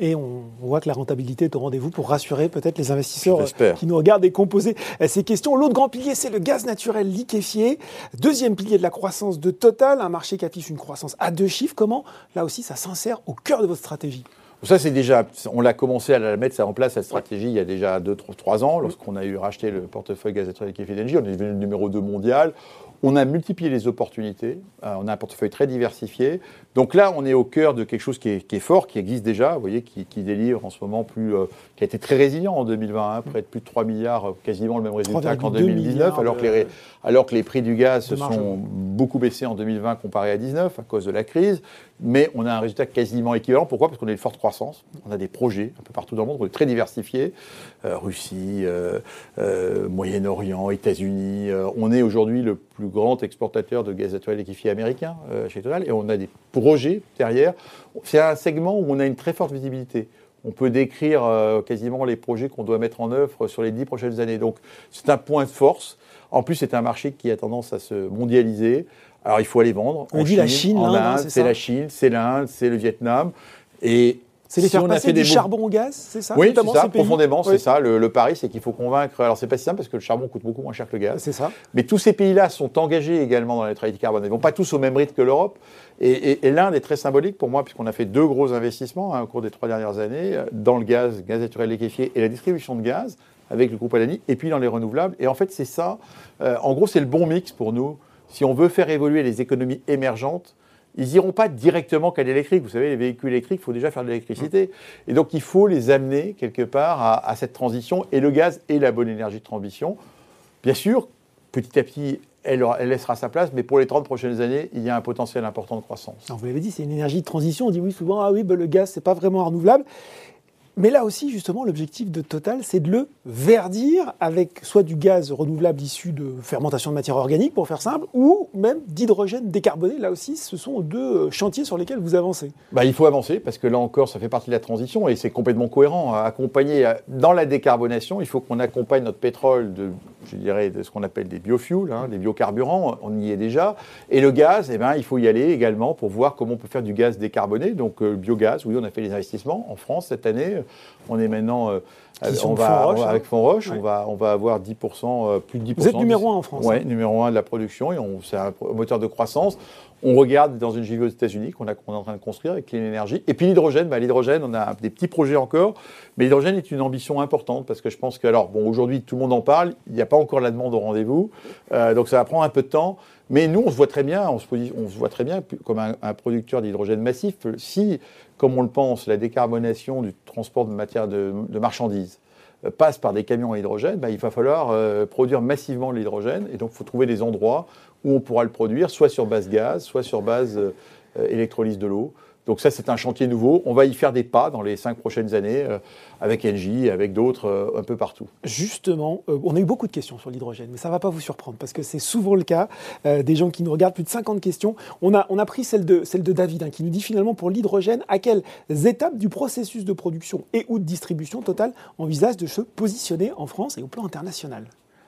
Et on voit que la rentabilité est au rendez-vous pour rassurer peut-être les investisseurs qui nous regardent et composer ces questions. L'autre grand pilier, c'est le gaz naturel liquéfié. Deuxième pilier de la croissance de Total, un marché qui affiche une croissance à deux chiffres. Comment, là aussi, ça s'insère au cœur de votre stratégie? Ça, c'est déjà, on l'a commencé à la mettre ça en place, cette stratégie, il y a déjà 2-3 ans, lorsqu'on a eu racheté le portefeuille gaz naturel liquéfié d'Engie. On est devenu le numéro 2 mondial. On a multiplié les opportunités, euh, on a un portefeuille très diversifié. Donc là, on est au cœur de quelque chose qui est, fort, qui existe déjà, vous voyez, qui, délivre en ce moment plus, euh, qui a été très résilient en 2020, hein, près de plus de 3 milliards, euh, quasiment le même résultat qu'en 2019, alors que, les, alors que les prix du gaz se sont beaucoup baissés en 2020 comparé à 2019 à cause de la crise. Mais on a un résultat quasiment équivalent. Pourquoi? Parce qu'on a une forte croissance. On a des projets un peu partout dans le monde. On est très diversifié. Russie, Moyen-Orient, États-Unis. on est aujourd'hui le plus grand exportateur de gaz naturel liquéfié américain chez Total. Et on a des projets derrière. C'est un segment où on a une très forte visibilité. On peut décrire euh, quasiment les projets qu'on doit mettre en œuvre sur les dix prochaines années. Donc c'est un point de force. En plus, c'est un marché qui a tendance à se mondialiser. Alors il faut aller vendre. On dit la Chine, c'est la Chine, c'est l'Inde, c'est le Vietnam. Et C'est les faire passer du charbon au gaz, c'est ça Oui, c'est ça, profondément, c'est ça. Le, pari, c'est qu'il faut convaincre. Alors, c'est pas si simple parce que le charbon coûte beaucoup moins cher que le gaz. C'est ça. Mais tous ces pays-là sont engagés également dans la neutralité carbone. Ils ne vont pas tous au même rythme que l'Europe. Et, l'Inde est très symbolique pour moi, puisqu'on a fait deux gros investissements hein, au cours des trois dernières années euh, dans le gaz, gaz naturel liquéfié et la distribution de gaz avec le groupe Alani, et puis dans les renouvelables. Et en fait, c'est ça. Euh, en gros, c'est le bon mix pour nous. Si on veut faire évoluer les économies émergentes, ils n'iront pas directement qu'à l'électrique. Vous savez, les véhicules électriques, il faut déjà faire de l'électricité. Et donc, il faut les amener quelque part à, cette transition. Et le gaz est la bonne énergie de transition. Bien sûr, petit à petit, elle, laissera sa place, mais pour les 30 prochaines années, il y a un potentiel important de croissance. vous l'avez dit, c'est une énergie de transition. On dit oui souvent, ah oui, ben, le gaz, c'est pas vraiment renouvelable. Mais là aussi, justement, l'objectif de Total, c'est de le verdir avec soit du gaz renouvelable issu de fermentation de matière organique, pour faire simple, ou même d'hydrogène décarboné. Là aussi, ce sont deux chantiers sur lesquels vous avancez. Bah, il faut avancer, parce que là encore, ça fait partie de la transition, et c'est complètement cohérent. Accompagner, euh, dans la décarbonation, il faut qu'on accompagne notre pétrole de, je dirais, de ce qu'on appelle des biofuels, hein, des biocarburants, on y est déjà. Et le gaz, eh ben, il faut y aller également pour voir comment on peut faire du gaz décarboné. Donc, euh, biogaz, oui, on a fait des investissements en France cette année. On est maintenant. Euh, on va, avec Fonroche, on, va, on va avoir 10%, euh, plus de 10%. Vous êtes numéro un en France. Oui, hein. numéro un de la production, et c'est un moteur de croissance. On regarde dans une JV aux États-Unis qu'on est en train de construire avec Clean Energy. Et puis l'hydrogène, bah, l'hydrogène, on a des petits projets encore, mais l'hydrogène est une ambition importante parce que je pense que, alors, bon, aujourd'hui, tout le monde en parle, il n'y a pas encore la demande au rendez-vous, euh, donc ça va prendre un peu de temps. Mais nous, on se voit très bien, on se, on se voit très bien comme un, un producteur d'hydrogène massif. Si comme on le pense, la décarbonation du transport de matières de, marchandises euh, passe par des camions à hydrogène, bah, il va falloir euh, produire massivement de l'hydrogène. Et donc, il faut trouver des endroits où on pourra le produire, soit sur base gaz, soit sur base euh, électrolyse de l'eau. Donc ça, c'est un chantier nouveau. On va y faire des pas dans les cinq prochaines années euh, avec Engie, avec d'autres, euh, un peu partout. Justement, euh, on a eu beaucoup de questions sur l'hydrogène, mais ça ne va pas vous surprendre parce que c'est souvent le cas. des gens qui nous regardent, plus de 50 questions. On a, pris celle de, celle David hein, qui nous dit finalement pour l'hydrogène, à quelles étapes du processus de production et ou de distribution totale envisage de se positionner en France et au plan international?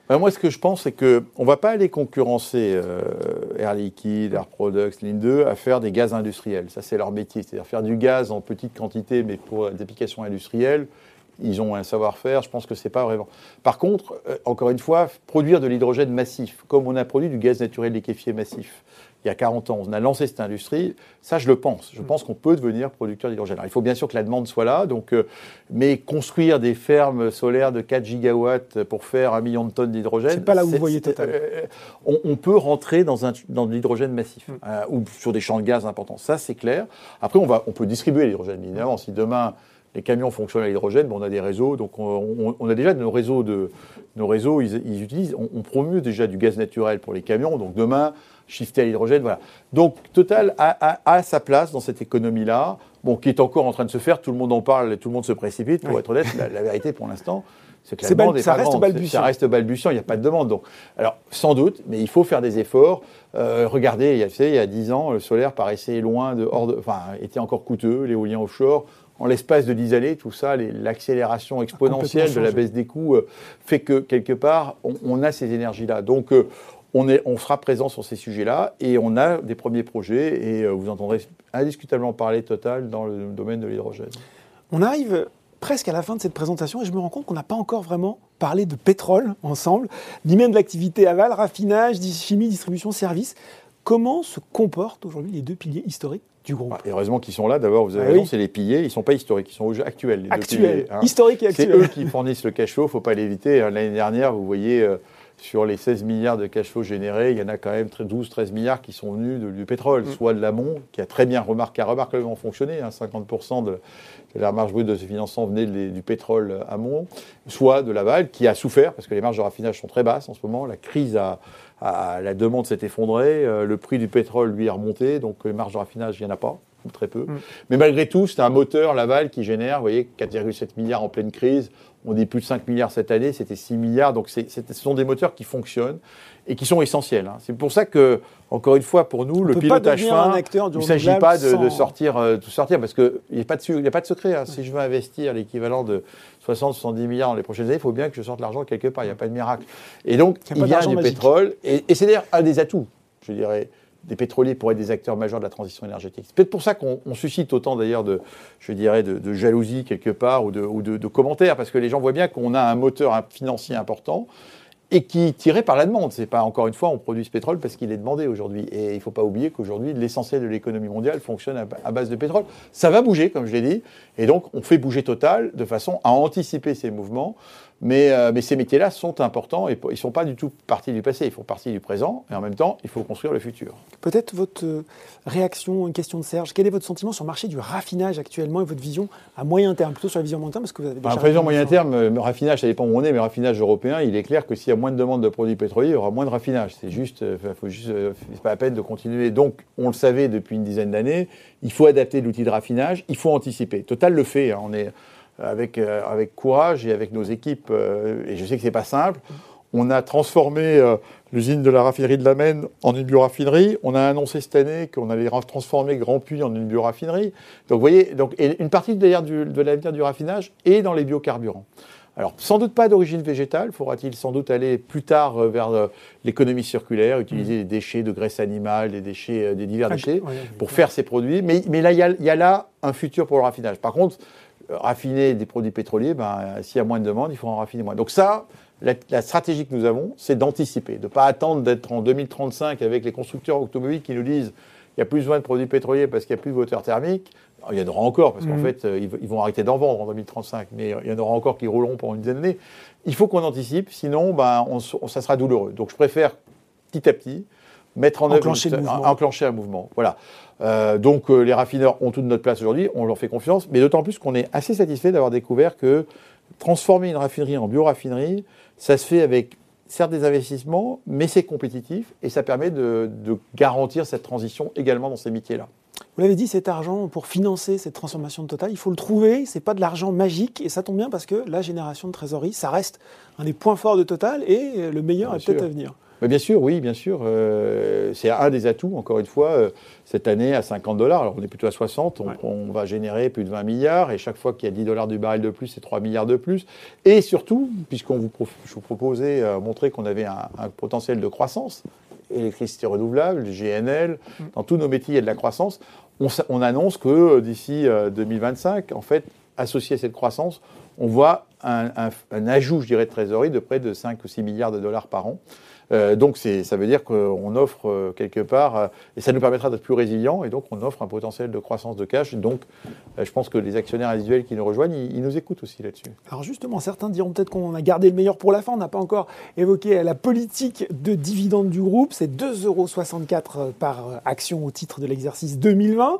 Ben, moi, ce que je pense, c'est qu'on ne va pas aller concurrencer euh, Air Liquide, Air Products, Ligne 2 à faire des gaz industriels. Ça, c'est leur métier. C'est-à-dire faire du gaz en petite quantité, mais pour des applications industrielles. Ils ont un savoir-faire, je pense que ce n'est pas vraiment. Par contre, euh, encore une fois, produire de l'hydrogène massif, comme on a produit du gaz naturel liquéfié massif, il y a 40 ans, on a lancé cette industrie, ça je le pense. Je pense qu'on peut devenir producteur d'hydrogène. il faut bien sûr que la demande soit là, donc, euh, mais construire des fermes solaires de 4 gigawatts pour faire un million de tonnes d'hydrogène. C'est pas là où vous voyez Total. Euh, on, peut rentrer dans, un, dans de l'hydrogène massif mm. euh, ou sur des champs de gaz importants, ça c'est clair. Après, on, va, on peut distribuer l'hydrogène, évidemment. Si demain les camions fonctionnent à l'hydrogène, on a des réseaux, donc on, a déjà nos réseaux, de, nos réseaux ils, utilisent, on, on, promue déjà du gaz naturel pour les camions, donc demain, shifter à l'hydrogène, voilà. Donc Total a, sa place dans cette économie-là, bon, qui est encore en train de se faire, tout le monde en parle, et tout le monde se précipite, pour être honnête, la, vérité pour l'instant, c'est que la demande est, ça reste balbutiant. Ça reste balbutiant, il n'y a pas de demande. Donc, alors, sans doute, mais il faut faire des efforts. Euh, regardez, il y, a, il y a 10 ans, le solaire paraissait loin de, hors de, enfin, était encore coûteux, l'éolien offshore. En l'espace de 10 années, tout ça, l'accélération exponentielle de la baisse des coûts euh, fait que, quelque part, on, a ces énergies-là. Donc, euh, on, est, on sera présent sur ces sujets-là et on a des premiers projets et euh, vous entendrez indiscutablement parler Total dans le domaine de l'hydrogène. On arrive presque à la fin de cette présentation et je me rends compte qu'on n'a pas encore vraiment parlé de pétrole ensemble, ni même de l'activité aval, raffinage, chimie, distribution, service. Comment se comportent aujourd'hui les deux piliers historiques du groupe? Ah, et heureusement qu'ils sont là. D'abord, vous avez ah raison, c'est les piliers. Ils ne sont pas historiques, ils sont actuels. Les actuels, hein. historiques et actuels. C'est eux qui fournissent le cash flow, il ne faut pas l'éviter. L'année dernière, vous voyez, euh, sur les 16 milliards de cash flow générés, il y en a quand même 12-13 milliards qui sont venus du pétrole, mm. soit de l'amont, qui a très bien remarqué, remarquablement fonctionné, 50% hein, de, la marge brute de ce financement venait du pétrole amont, soit de l'aval, qui a souffert, parce que les marges de raffinage sont très basses en ce moment, la crise a, la demande s'est effondrée, euh, le prix du pétrole lui est remonté, donc les marges de raffinage, il n'y en a pas ou très peu. Mm. Mais malgré tout, c'est un moteur, Laval, qui génère, vous voyez, 4,7 milliards en pleine crise. On dit plus de 5 milliards cette année, c'était 6 milliards. Donc ce sont des moteurs qui fonctionnent et qui sont essentiels. Hein. C'est pour ça que, encore une fois, pour nous, le pilotage fin, il ne s'agit pas de, sortir, euh, tout sortir, parce qu'il n'y a, pas de, a pas de secret. Hein. Si je veux investir l'équivalent de 60-70 milliards dans les prochaines années, il faut bien que je sorte l'argent quelque part. Il n'y a pas de miracle. Et donc, il, y a du pétrole. Et, et c'est d'ailleurs un des atouts, je dirais, des pétroliers pour être des acteurs majeurs de la transition énergétique. C'est peut-être pour ça qu'on suscite autant d'ailleurs de, je dirais, de, jalousie quelque part ou, de, commentaires, parce que les gens voient bien qu'on a un moteur financier important et qui est tiré par la demande. C'est pas encore une fois, on produit ce pétrole parce qu'il est demandé aujourd'hui. Et il faut pas oublier qu'aujourd'hui, l'essentiel de l'économie mondiale fonctionne à, base de pétrole. Ça va bouger, comme je l'ai dit, et donc on fait bouger Total de façon à anticiper ces mouvements. Mais, euh, mais ces métiers-là sont importants et ils ne sont pas du tout partie du passé, ils font partie du présent et en même temps, il faut construire le futur. Peut-être votre euh, réaction, une question de Serge, quel est votre sentiment sur le marché du raffinage actuellement et votre vision à moyen terme, plutôt sur la vision moyen terme parce que vous avez bah, vision moyen terme, le euh, raffinage, ça dépend où on est, mais raffinage européen, il est clair que s'il y a moins de demandes de produits pétroliers, il y aura moins de raffinage. C'est juste, faut juste, c'est pas la peine de continuer. Donc, on le savait depuis une dizaine d'années, il faut adapter l'outil de raffinage, il faut anticiper. Total le fait, hein, on est avec, euh, avec courage et avec nos équipes, euh, et je sais que ce n'est pas simple, on a transformé euh, l'usine de la raffinerie de la Maine en une bioraffinerie. On a annoncé cette année qu'on allait transformer Grand Puy en une bioraffinerie. Donc, vous voyez, donc, une partie de l'avenir du raffinage est dans les biocarburants. Alors, sans doute pas d'origine végétale, faudra-t-il sans doute aller plus tard vers l'économie circulaire, utiliser des déchets de graisse animale, des déchets, des divers ah, déchets, pour faire ces produits. Mais, mais là, il y, y, a là un futur pour le raffinage. Par contre, raffiner des produits pétroliers, ben, s'il y a moins de demandes, il faut en raffiner moins. Donc ça, la, stratégie que nous avons, c'est d'anticiper, de ne pas attendre d'être en 2035 avec les constructeurs automobiles qui nous disent il n'y a plus besoin de produits pétroliers parce qu'il n'y a plus de voitures thermiques. il y en aura encore, parce qu'en mmh. fait, euh, ils, vont arrêter d'en vendre en 2035, mais il y en aura encore qui rouleront pendant une dizaine d'années. Il faut qu'on anticipe, sinon, ben, ça sera douloureux. Donc je préfère, petit à petit, mettre en œuvre, enclencher un mouvement. Voilà. Euh, donc euh, les raffineurs ont toute notre place aujourd'hui, on leur fait confiance, mais d'autant plus qu'on est assez satisfait d'avoir découvert que transformer une raffinerie en bioraffinerie, ça se fait avec certes des investissements, mais c'est compétitif et ça permet de, garantir cette transition également dans ces métiers-là. Vous l'avez dit, cet argent pour financer cette transformation de Total, il faut le trouver. C'est pas de l'argent magique et ça tombe bien parce que la génération de trésorerie, ça reste un des points forts de Total et le meilleur est peut-être à venir bien sûr, oui, bien sûr. Euh, c'est un des atouts, encore une fois, euh, cette année à 50 dollars. Alors on est plutôt à 60, on, va générer plus de 20 milliards, et chaque fois qu'il y a 10 dollars du baril de plus, c'est 3 milliards de plus. Et surtout, puisqu'on vous, je vous proposais euh, montrer qu'on avait un, potentiel de croissance, électricité renouvelable, GNL, mm. dans tous nos métiers, il y a de la croissance. On, annonce que d'ici 2025, en fait, associé à cette croissance, on voit un, un, ajout, je dirais, de trésorerie de près de 5 ou 6 milliards de dollars par an. Euh, donc ça veut dire qu'on offre euh, quelque part, euh, et ça nous permettra d'être plus résilients, et donc on offre un potentiel de croissance de cash. Donc je pense que les actionnaires individuels qui nous rejoignent, ils, nous écoutent aussi là-dessus. Alors justement, certains diront peut-être qu'on a gardé le meilleur pour la fin, on n'a pas encore évoqué la politique de dividende du groupe, c'est 2,64 euros par action au titre de l'exercice 2020.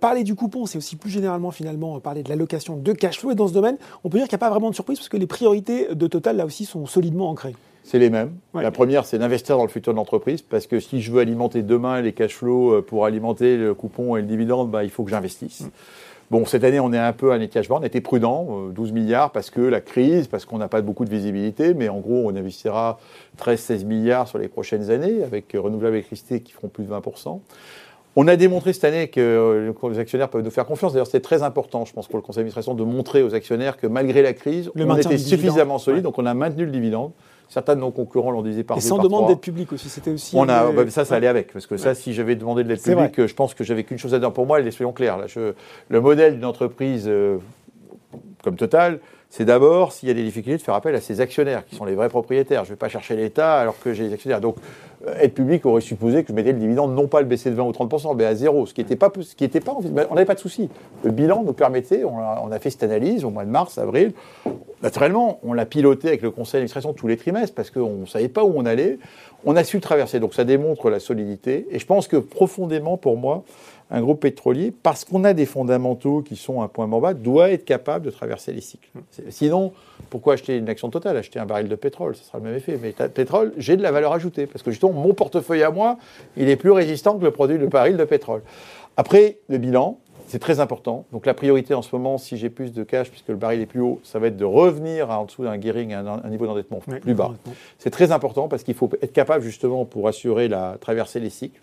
parler du coupon, c'est aussi plus généralement finalement parler de l'allocation de cash flow. Et dans ce domaine, on peut dire qu'il n'y a pas vraiment de surprise parce que les priorités de Total, là aussi, sont solidement ancrées c'est les mêmes. La première, c'est d'investir dans le futur de l'entreprise, parce que si je veux alimenter demain les cash flows euh, pour alimenter le coupon et le dividende, bah, il faut que j'investisse. Mm. Bon, cette année, on est un peu à l'étiage bas. On était prudent, 12 euh, milliards, parce que la crise, parce qu'on n'a pas beaucoup de visibilité, mais en gros, on investira 13-16 milliards sur les prochaines années, avec Renouvelable Électricité qui feront plus de 20%. On a démontré cette année que euh, les actionnaires peuvent nous faire confiance. D'ailleurs, c'est très important, je pense, pour le conseil d'administration de montrer aux actionnaires que malgré la crise, on était suffisamment solide, donc on a maintenu le dividende. Certains de nos concurrents l'ont disait par Et sans demande d'être public aussi, c'était aussi. On a, bah, ça, ça allait avec, parce que ça, si j'avais demandé de l'aide publique, je pense que j'avais qu'une chose à dire pour moi, et soyons clairs. Là, le modèle d'une entreprise euh, comme Total, c'est d'abord, s'il y a des difficultés, de faire appel à ses actionnaires, qui sont les vrais propriétaires. Je ne vais pas chercher l'État alors que j'ai des actionnaires. Donc, euh, aide publique aurait supposé que je mettais le dividende, non pas le baisser de 20 ou 30%, mais à zéro, ce qui n'était pas, ce qui était pas, on n'avait pas de souci. Le bilan nous permettait, on a, fait cette analyse au mois de mars, avril. Naturellement, on l'a piloté avec le conseil d'administration tous les trimestres parce qu'on ne savait pas où on allait. On a su traverser, donc ça démontre la solidité. Et je pense que profondément, pour moi, un groupe pétrolier, parce qu'on a des fondamentaux qui sont un point mort bas, doit être capable de traverser les cycles. Sinon, pourquoi acheter une action totale? Acheter un baril de pétrole, ce sera le même effet. Mais pétrole, j'ai de la valeur ajoutée, parce que justement, mon portefeuille à moi, il est plus résistant que le produit de baril de pétrole. Après, le bilan, c'est très important. Donc la priorité en ce moment, si j'ai plus de cash, puisque le baril est plus haut, ça va être de revenir en dessous d'un gearing, un, un niveau d'endettement plus bas. C'est très important parce qu'il faut être capable justement pour assurer la traverser les cycles.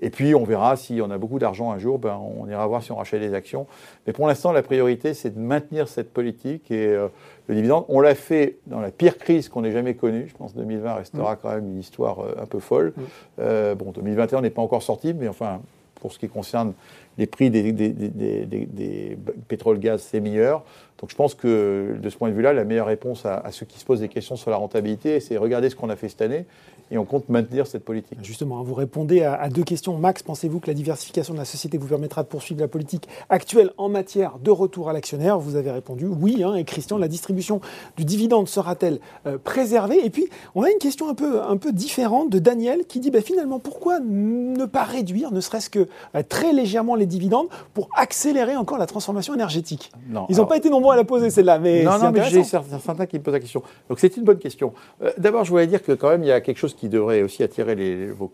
Et puis, on verra si on a beaucoup d'argent un jour, ben, on ira voir si on rachète des actions. Mais pour l'instant, la priorité, c'est de maintenir cette politique et euh, le dividende. On l'a fait dans la pire crise qu'on ait jamais connue. Je pense que 2020 restera quand même une histoire euh, un peu folle. bon, 2021 n'est pas encore sorti, mais enfin, pour ce qui concerne les prix des, des, des, des pétrole-gaz, c'est meilleur. Donc je pense que de ce point de vue-là, la meilleure réponse à, à, ceux qui se posent des questions sur la rentabilité, c'est regarder ce qu'on a fait cette année et on compte maintenir cette politique. Justement, hein, vous répondez à, deux questions. Max, pensez-vous que la diversification de la société vous permettra de poursuivre la politique actuelle en matière de retour à l'actionnaire? Vous avez répondu oui. Hein, et Christian, la distribution du dividende sera-t-elle euh, préservée? Et puis, on a une question un peu, un peu différente de Daniel qui dit bah, finalement, pourquoi ne pas réduire, ne serait-ce que euh, très légèrement les dividendes pour accélérer encore la transformation énergétique? Ils n'ont pas été nombreux à la poser, celle-là. Mais non, non, mais j'ai certains qui me posent la question. Donc c'est une bonne question. Euh, d'abord, je voulais dire que quand même, il y a quelque chose qui devrait aussi attirer les, vos,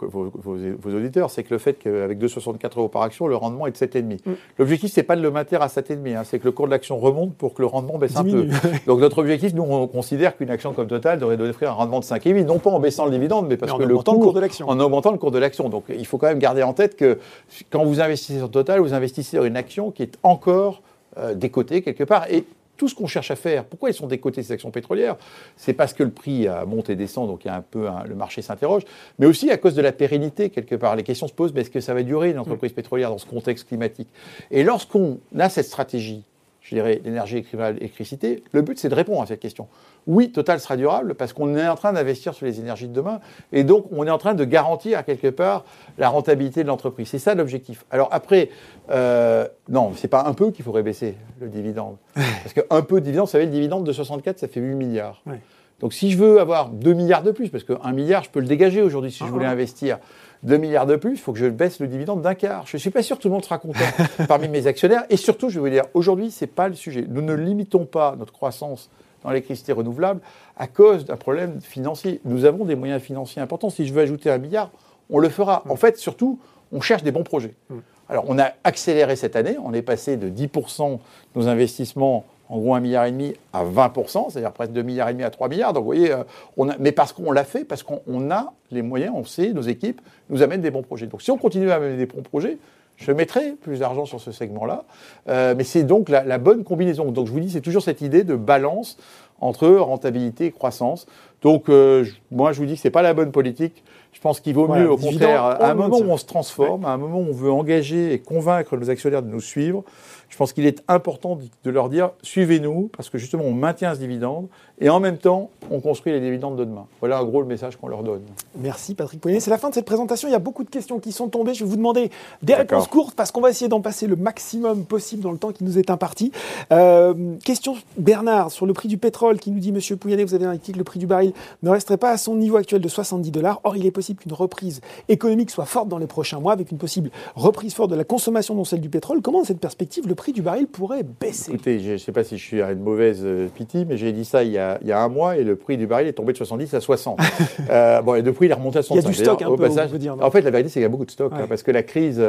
auditeurs, c'est que le fait qu'avec 2,64 euros par action, le rendement est de 7,5. Mm. L'objectif, c'est pas de le maintenir à 7,5, hein, c'est que le cours de l'action remonte pour que le rendement baisse un peu. Donc notre objectif, nous, on considère qu'une action comme Total devrait offrir un rendement de 5,5, non pas en baissant le dividende, mais parce que le cours, de l'action. En augmentant le cours de l'action. Donc il faut quand même garder en tête que quand vous investissez sur Total, vous investissez sur une action qui est encore euh, décotée quelque part. Et tout ce qu'on cherche à faire, pourquoi elles sont décotées ces actions pétrolières? C'est parce que le prix a monté et descend, donc il y a un peu le marché s'interroge, mais aussi à cause de la pérennité quelque part. Les questions se posent, mais est-ce que ça va durer une entreprise pétrolière dans ce contexte climatique? Et lorsqu'on a cette stratégie, je dirais l'énergie, l'électricité, le but c'est de répondre à cette question. Oui, Total sera durable parce qu'on est en train d'investir sur les énergies de demain et donc on est en train de garantir quelque part la rentabilité de l'entreprise. C'est ça l'objectif. Alors après, euh, non, c'est pas un peu qu'il faudrait baisser le dividende. Parce qu'un peu de dividende, ça fait le dividende de 64, ça fait 8 milliards. Donc si je veux avoir 2 milliards de plus, parce que 1 milliard, je peux le dégager aujourd'hui si je voulais ah. investir 2 milliards de plus, il faut que je baisse le dividende d'un quart. Je ne suis pas sûr que tout le monde sera content parmi mes actionnaires. Et surtout, je vais vous dire, aujourd'hui, ce n'est pas le sujet. Nous ne limitons pas notre croissance dans l'électricité renouvelable à cause d'un problème financier. Nous avons des moyens financiers importants. Si je veux ajouter un milliard, on le fera. En fait, surtout, on cherche des bons projets. Alors, on a accéléré cette année. On est passé de 10% de nos investissements, en gros 1,5 milliard à 20%, c'est-à-dire presque 2,5 milliards à 3 milliards. Donc, vous voyez, euh, on a, mais parce qu'on l'a fait, parce qu'on a les moyens, on sait, nos équipes nous amènent des bons projets. Donc, si on continue à amener des bons projets, je mettrai plus d'argent sur ce segment-là. Euh, mais c'est donc la, bonne combinaison. Donc je vous dis, c'est toujours cette idée de balance entre rentabilité et croissance. Donc euh, moi, je vous dis que ce n'est pas la bonne politique. Je pense qu'il vaut mieux, au contraire, à un moment où on se transforme, à un moment où on veut engager et convaincre nos actionnaires de nous suivre, je pense qu'il est important de leur dire suivez-nous, parce que justement on maintient ce dividende, et en même temps on construit les dividendes de demain. Voilà un gros le message qu'on leur donne. Merci Patrick Poignet. C'est la fin de cette présentation. Il y a beaucoup de questions qui sont tombées. Je vais vous demander des réponses courtes, parce qu'on va essayer d'en passer le maximum possible dans le temps qui nous est imparti. Euh, question Bernard sur le prix du pétrole qui nous dit Monsieur Pouyanné, vous avez indiqué que le prix du baril ne resterait pas à son niveau actuel de 70 dollars. Or, il est possible qu'une reprise économique soit forte dans les prochains mois, avec une possible reprise forte de la consommation, dont celle du pétrole. Comment, dans cette perspective, le prix du baril pourrait baisser Écoutez, je ne sais pas si je suis à une mauvaise euh, pitié, mais j'ai dit ça il y, a, il y, a, un mois et le prix du baril est tombé de 70 à 60. euh, bon, et depuis, il est remonté à 65. Il y a du stock un peu, passage, dire, En fait, la vérité, c'est qu'il y a beaucoup de stock, hein, parce que la crise...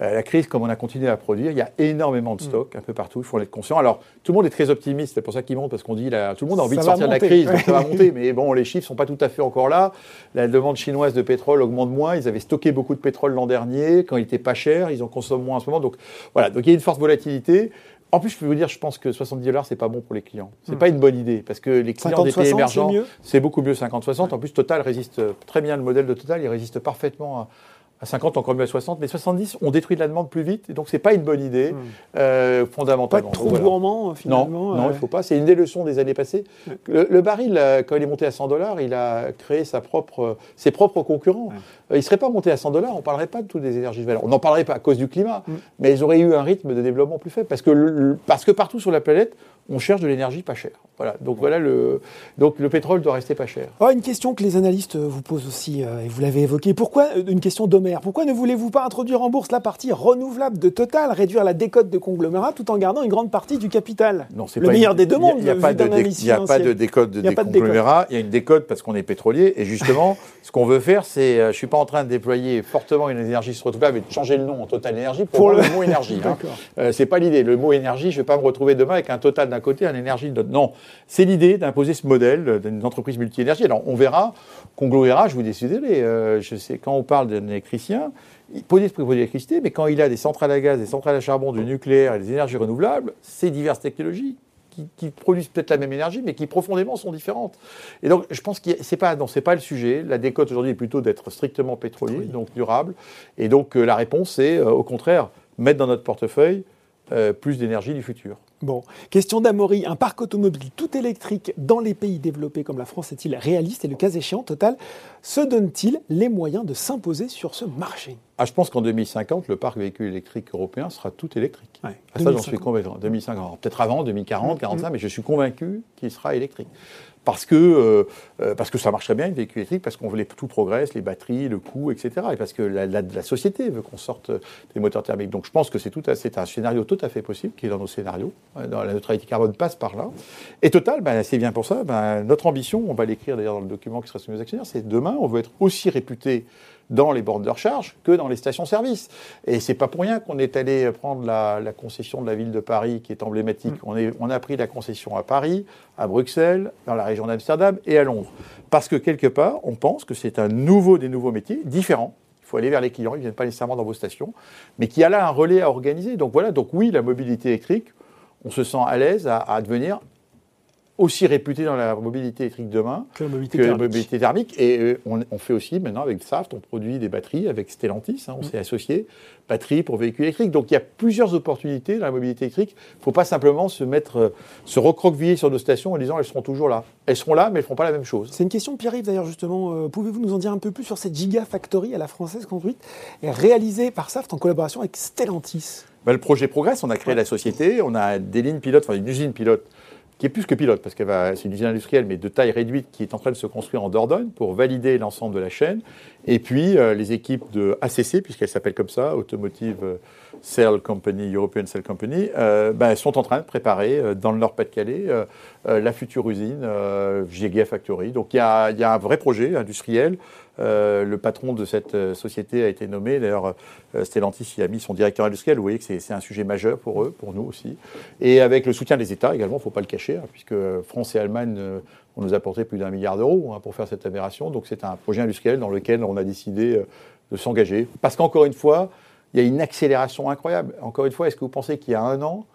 Euh, euh, la crise, comme on a continué à produire, il y a énormément de mm. stocks un peu partout, il faut en être conscient. Alors, tout le monde est très optimiste, c'est pour ça qu'il monte, parce qu'on dit, là, tout le monde a envie de sortir de la crise, donc ça va monter, mais bon, les chiffres ne sont pas tout à fait encore là. La demande chinoise de pétrole augmente moins, ils avaient stocké beaucoup de pétrole l'an dernier, quand il n'était pas cher, ils en consomment moins en ce moment, donc voilà, donc il y a une forte volatilité. En plus, je peux vous dire, je pense que 70 dollars, c'est pas bon pour les clients. C'est mm. pas une bonne idée parce que les clients des pays émergents, c'est beaucoup mieux 50-60. En plus, Total résiste très bien. Le modèle de Total, il résiste parfaitement à, à 50, encore mieux à 60, mais 70, on détruit la demande plus vite, et donc c'est pas une bonne idée, hmm. euh, fondamentalement. Pas trop gourmand, finalement Non, non il ne faut pas. C'est une des leçons des années passées. Le, baril, euh, quand il est monté à 100 dollars, il a créé sa propre, ses propres concurrents. Euh, il ne serait pas monté à 100 dollars, on ne parlerait pas de toutes les énergies de valeur. On n'en parlerait pas à cause du climat, hmm. mais ils auraient eu un rythme de développement plus faible, parce que, parce que partout sur la planète, on cherche de l'énergie pas chère. Voilà. Donc voilà le donc le pétrole doit rester pas cher. Oh, une question que les analystes vous posent aussi euh, et vous l'avez évoqué. Pourquoi euh, une question d'Homère Pourquoi ne voulez-vous pas introduire en bourse la partie renouvelable de Total, réduire la décote de conglomérat tout en gardant une grande partie du capital? Non, c'est le meilleur des deux mondes. Il n'y a, pas de il a pas de décote de conglomérat. Il y a une décote parce qu'on est pétrolier et justement, ce qu'on veut faire, c'est, euh, je suis pas pas en train de déployer fortement une énergie renouvelable et de changer le nom en Total Énergie pour, le... mot énergie. hein. euh, c'est pas l'idée. Le mot énergie, je vais pas me retrouver demain avec un Total d'un côté, un énergie de l'autre. Non, c'est l'idée d'imposer ce modèle d'une entreprise multi-énergie. Alors on verra, conglomérat, je vous déciderai. Euh, je sais quand on parle d'un électricien, il produit de l'électricité, mais quand il a des centrales à gaz, des centrales à charbon, du nucléaire et des énergies renouvelables, c'est diverses technologies qui, produisent peut-être la même énergie, mais qui profondément sont différentes. Et donc, je pense que c'est pas, non, c'est pas le sujet. La décote aujourd'hui est plutôt d'être strictement pétrolier, donc durable. Et donc, euh, la réponse, c'est euh, au contraire mettre dans notre portefeuille euh, plus d'énergie du futur. Bon, question d'Amory. Un parc automobile tout électrique dans les pays développés comme la France est-il réaliste Et le cas échéant, Total se donne-t-il les moyens de s'imposer sur ce marché? Ah, Je pense qu'en 2050, le parc véhicule électrique européen sera tout électrique. Ouais, ah, ça, j'en suis convaincu. 2050, peut-être avant, 2040, 45, mais je suis convaincu qu'il sera électrique parce que, euh, euh, parce que ça marcherait bien, une véhicule électrique, parce qu'on voulait tout progresse, les batteries, le coût, etc. Et parce que la, société veut qu'on sorte des moteurs thermiques. Donc je pense que c'est, c'est un scénario tout à fait possible qui est dans nos scénarios. Euh, la neutralité carbone passe par là. Et Total, ben, c'est bien pour ça. Ben, notre ambition, on va l'écrire d'ailleurs dans le document qui sera soumis aux actionnaires, c'est demain, on veut être aussi réputé dans les bornes de recharge que dans les stations-service. Et c'est pas pour rien qu'on est allé prendre la, concession de la ville de Paris, qui est emblématique. Mm. On, est, on, a pris la concession à Paris, à Bruxelles, dans la région d'Amsterdam et à Londres. Parce que quelque part, on pense que c'est un nouveau des nouveaux métiers, différent. Il faut aller vers les clients, ils ne viennent pas nécessairement dans vos stations, mais qui a là un relais à organiser. Donc voilà, donc oui, la mobilité électrique, on se sent à l'aise à, à devenir aussi réputé dans la mobilité électrique demain que la mobilité, thermique. Et euh, on, fait aussi maintenant avec Saft, on produit des batteries avec Stellantis, hein, on mm. s'est associé, batteries pour véhicules électriques. Donc il y a plusieurs opportunités dans la mobilité électrique. Il ne faut pas simplement se mettre, euh, se recroqueviller sur nos stations en disant elles seront toujours là. Elles seront là, mais elles ne feront pas la même chose. C'est une question Pierre-Yves d'ailleurs justement. Euh, pouvez-vous nous en dire un peu plus sur cette Gigafactory à la française construite et réalisée par Saft en collaboration avec Stellantis? Ben, Le projet progresse, on a créé la société, on a des lignes pilotes, enfin une usine pilote qui est plus que pilote, parce que c'est une usine industrielle, mais de taille réduite, qui est en train de se construire en Dordogne pour valider l'ensemble de la chaîne. Et puis, euh, les équipes de ACC, puisqu'elle s'appelle comme ça, Automotive euh, Cell Company, European Cell Company, euh, ben, sont en train de préparer dans le Nord-Pas-de-Calais la future usine Gigafactory. Donc, il y, a, a un vrai projet industriel euh, le patron de cette euh, société a été nommé. D'ailleurs, euh, Stellantis y a mis son directeur industriel. Vous voyez que c'est un sujet majeur pour eux, pour nous aussi. Et avec le soutien des États également, il ne faut pas le cacher, hein, puisque France et Allemagne ont nous apporté plus d'un milliard d'euros hein, pour faire cette aberration. Donc c'est un projet industriel dans lequel on a décidé de s'engager. Parce qu'encore une fois, il y a une accélération incroyable. Encore une fois, est-ce que vous pensez qu'il y a un an,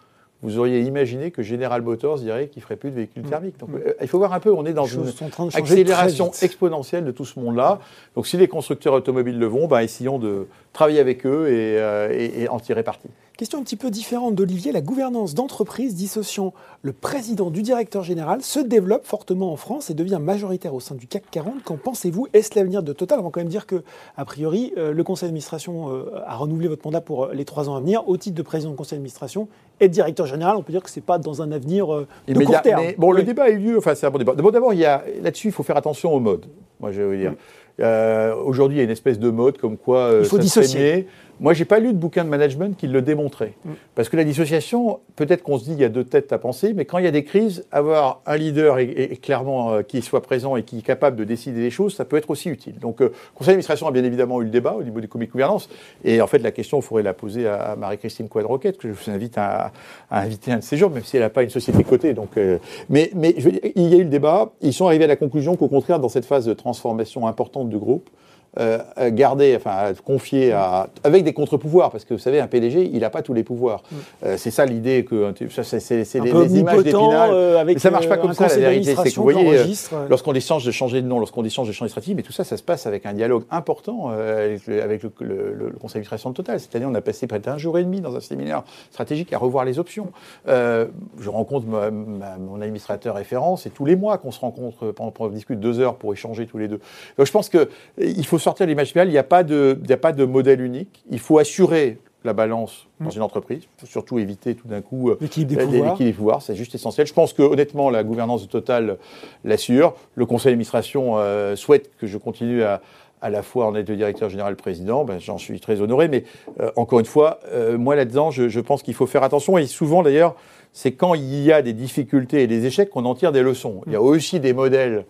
vous auriez imaginé que General Motors dirait qu'il ne ferait plus de véhicules mm. thermiques. Donc, mm. euh, il faut voir un peu, on est dans une accélération exponentielle de tout ce monde-là. Donc si les constructeurs automobiles le vont, ben, essayons de travailler avec eux et, euh, et en tirer parti. Question un petit peu différente d'Olivier. La gouvernance d'entreprise dissociant le président du directeur général se développe fortement en France et devient majoritaire au sein du CAC 40. Qu'en pensez-vous? Est-ce l'avenir de Total? On va quand même dire que, a priori, euh, le conseil d'administration euh, a renouvelé votre mandat pour les trois ans à venir au titre de président du conseil d'administration et de directeur général. On peut dire que ce n'est pas dans un avenir de court terme. Mais, bon, le débat a eu lieu. Enfin, c'est un bon débat. D'abord, là-dessus, il faut faire attention au mode. Moi, je veux dire. Aujourd'hui, il y a une espèce de mode comme quoi il faut dissocier. Moi, j'ai pas lu de bouquin de management qui le démontrait. Mm. Parce que la dissociation, peut-être qu'on se dit il y a deux têtes à penser, mais quand il y a des crises, avoir un leader et, clairement euh, qui soit présent et qui est capable de décider des choses, ça peut être aussi utile. Donc, euh, le conseil d'administration a bien évidemment eu le débat au niveau du comité de gouvernance. Et en fait, la question, il faudrait la poser à, Marie-Christine Quadroquette, que je vous invite à, inviter un de ces jours, même si elle n'a pas une société cotée. Donc, euh, mais mais je veux dire, il y a eu le débat. Ils sont arrivés à la conclusion qu'au contraire, dans cette phase de transformation importante du groupe, euh, garder, enfin confier à, avec des contre-pouvoirs, parce que vous savez, un PDG, il n'a pas tous les pouvoirs. Mm. Euh, c'est ça l'idée que c'est les, les images d'épinal. Euh, mais ça marche pas comme ça, la vérité. C'est que vous voyez, lorsqu'on échange de changer de nom, lorsqu'on échange de changer de stratégie, mais tout ça, ça se passe avec un dialogue important avec, le, avec le, le, conseil d'administration de Total. Cette année, on a passé près d'un jour et demi dans un séminaire stratégique à revoir les options. je rencontre mon administrateur référent, c'est tous les mois qu'on se rencontre, on discute deux heures pour échanger tous les deux. Donc je pense qu'il faut sortir l'image finale, il n'y a, pas de, a pas de modèle unique. Il faut assurer la balance dans mm. une entreprise. Il faut surtout éviter tout d'un coup euh, l'équilibre des, pouvoirs. C'est juste essentiel. Je pense que honnêtement, la gouvernance de Total l'assure. Le conseil d'administration euh, souhaite que je continue à, à la fois en être le directeur général président. Ben, J'en suis très honoré. Mais euh, encore une fois, moi là-dedans, je, je, pense qu'il faut faire attention. Et souvent d'ailleurs, c'est quand il y a des difficultés et des échecs qu'on en tire des leçons. Il y a aussi des modèles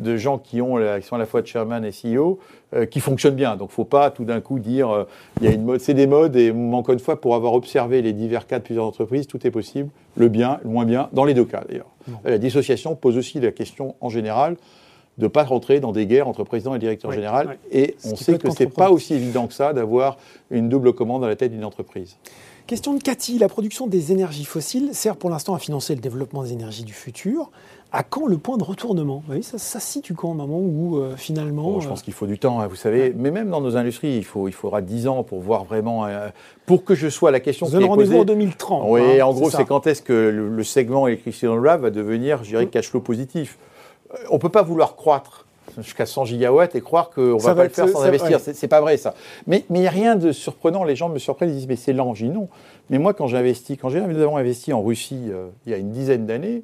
de gens qui, ont, qui sont à la fois chairman et CEO, euh, qui fonctionnent bien. Donc, il ne faut pas tout d'un coup dire, euh, il y a une mode, c'est des modes, et encore une fois, pour avoir observé les divers cas de plusieurs entreprises, tout est possible, le bien, le moins bien, dans les deux cas d'ailleurs. La dissociation pose aussi la question en général de ne pas rentrer dans des guerres entre président et directeur général. Et on sait que ce n'est pas aussi évident que ça d'avoir une double commande à la tête d'une entreprise. Question de Cathy, la production des énergies fossiles sert pour l'instant à financer le développement des énergies du futur. À quand le point de retournement? Ça, ça situe quand, moment où euh, finalement... Oh, je pense euh, qu'il faut du temps, hein, vous savez. Mais même dans nos industries, il, faut, il faudra 10 ans pour voir vraiment... Euh, pour que je sois la question vous qui rendez-vous en 2030. Oui, hein, en gros, c'est quand est-ce que le, segment électricité renouvelable va devenir, je dirais, cash flow positif. On ne peut pas vouloir croître jusqu'à 100 gigawatts et croire qu'on ne va pas le faire sans investir. Ce C'est pas vrai ça. Mais il n'y a rien de surprenant. Les gens me surprennent, ils disent mais c'est dis non. Mais moi quand j'ai investi, quand nous avons investi en Russie euh, il y a une dizaine d'années,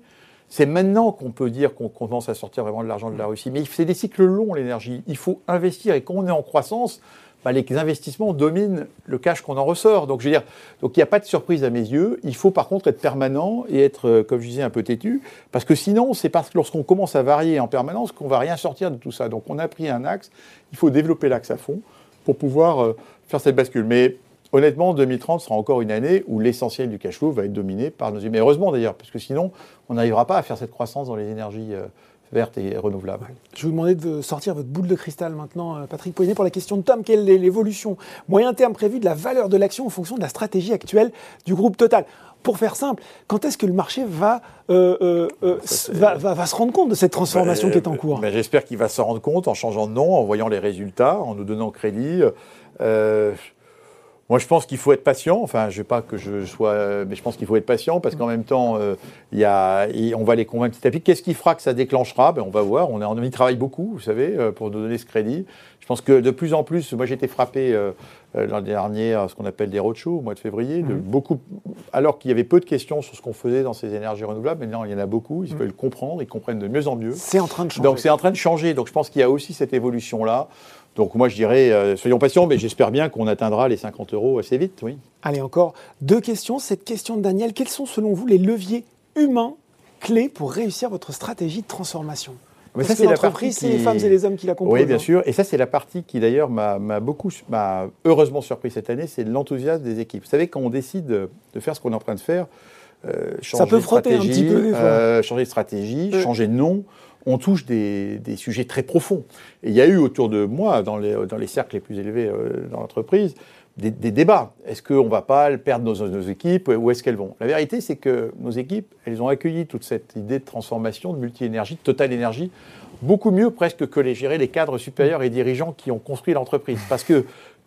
c'est maintenant qu'on peut dire qu'on commence à sortir vraiment de l'argent de la Russie. Mais c'est des cycles longs l'énergie. Il faut investir et quand on est en croissance, bah, les investissements dominent le cash qu'on en ressort. Donc, je veux dire, donc il n'y a pas de surprise à mes yeux. Il faut par contre être permanent et être, euh, comme je disais, un peu têtu, parce que sinon, c'est parce que lorsqu'on commence à varier en permanence qu'on va rien sortir de tout ça. Donc, on a pris un axe. Il faut développer l'axe à fond pour pouvoir euh, faire cette bascule. Mais honnêtement, 2030 sera encore une année où l'essentiel du cash flow va être dominé par nos. Mais heureusement d'ailleurs, parce que sinon, on n'arrivera pas à faire cette croissance dans les énergies. Euh, verte et renouvelable. Je vais vous demander de sortir votre boule de cristal maintenant, euh, Patrick Poignet, pour la question de Tom. Quelle est l'évolution moyen terme prévue de la valeur de l'action en fonction de la stratégie actuelle du groupe Total pour faire simple, quand est-ce que le marché va, euh, euh, va, va, se rendre compte de cette transformation qui est en cours? ben, J'espère qu'il va se rendre compte en changeant de nom, en voyant les résultats, en nous donnant crédit. Moi, je pense qu'il faut être patient. Enfin, je ne veux pas que je sois, mais je pense qu'il faut être patient parce qu'en même temps, euh, y a, on va les convaincre petit à petit. Qu'est-ce qui fera que ça déclenchera? Ben, On va voir. On, on y travaille beaucoup, vous savez, euh, pour nous donner ce crédit. Je pense que de plus en plus, moi j'ai été frappé euh, l'an dernier à ce qu'on appelle des roadshows au mois de février, de mhm. beaucoup, alors qu'il y avait peu de questions sur ce qu'on faisait dans ces énergies renouvelables. Maintenant, il y en a beaucoup. Ils mhm. veulent comprendre, ils comprennent de mieux en mieux. C'est en train de changer. Donc c'est en train de changer. Donc je pense qu'il y a aussi cette évolution là. Donc moi je dirais, euh, soyons patients, mais j'espère bien qu'on atteindra les 50 euros assez vite, oui. Allez, encore deux questions. Cette question de Daniel, quels sont selon vous les leviers humains clés pour réussir votre stratégie de transformation? Mais ça, c'est l'entreprise, c'est les femmes et les hommes qui la composent. Oui, bien hein. sûr. Et ça, c'est la partie qui, d'ailleurs, m'a beaucoup, m'a heureusement surpris cette année, c'est l'enthousiasme des équipes. Vous savez, quand on décide de, faire ce qu'on est en train de faire, euh, changer ça peut frotter un petit peu, euh, changer de stratégie, changer de nom, on touche des, sujets très profonds. Et il y a eu autour de moi, dans les, cercles les plus élevés euh, dans l'entreprise, des, débats. Est-ce qu'on ne va pas perdre nos, nos équipes Où est-ce qu'elles vont? La vérité, c'est que nos équipes, elles ont accueilli toute cette idée de transformation, de multi-énergie, de totale énergie, beaucoup mieux presque que les gérer les cadres supérieurs et dirigeants qui ont construit l'entreprise. Parce que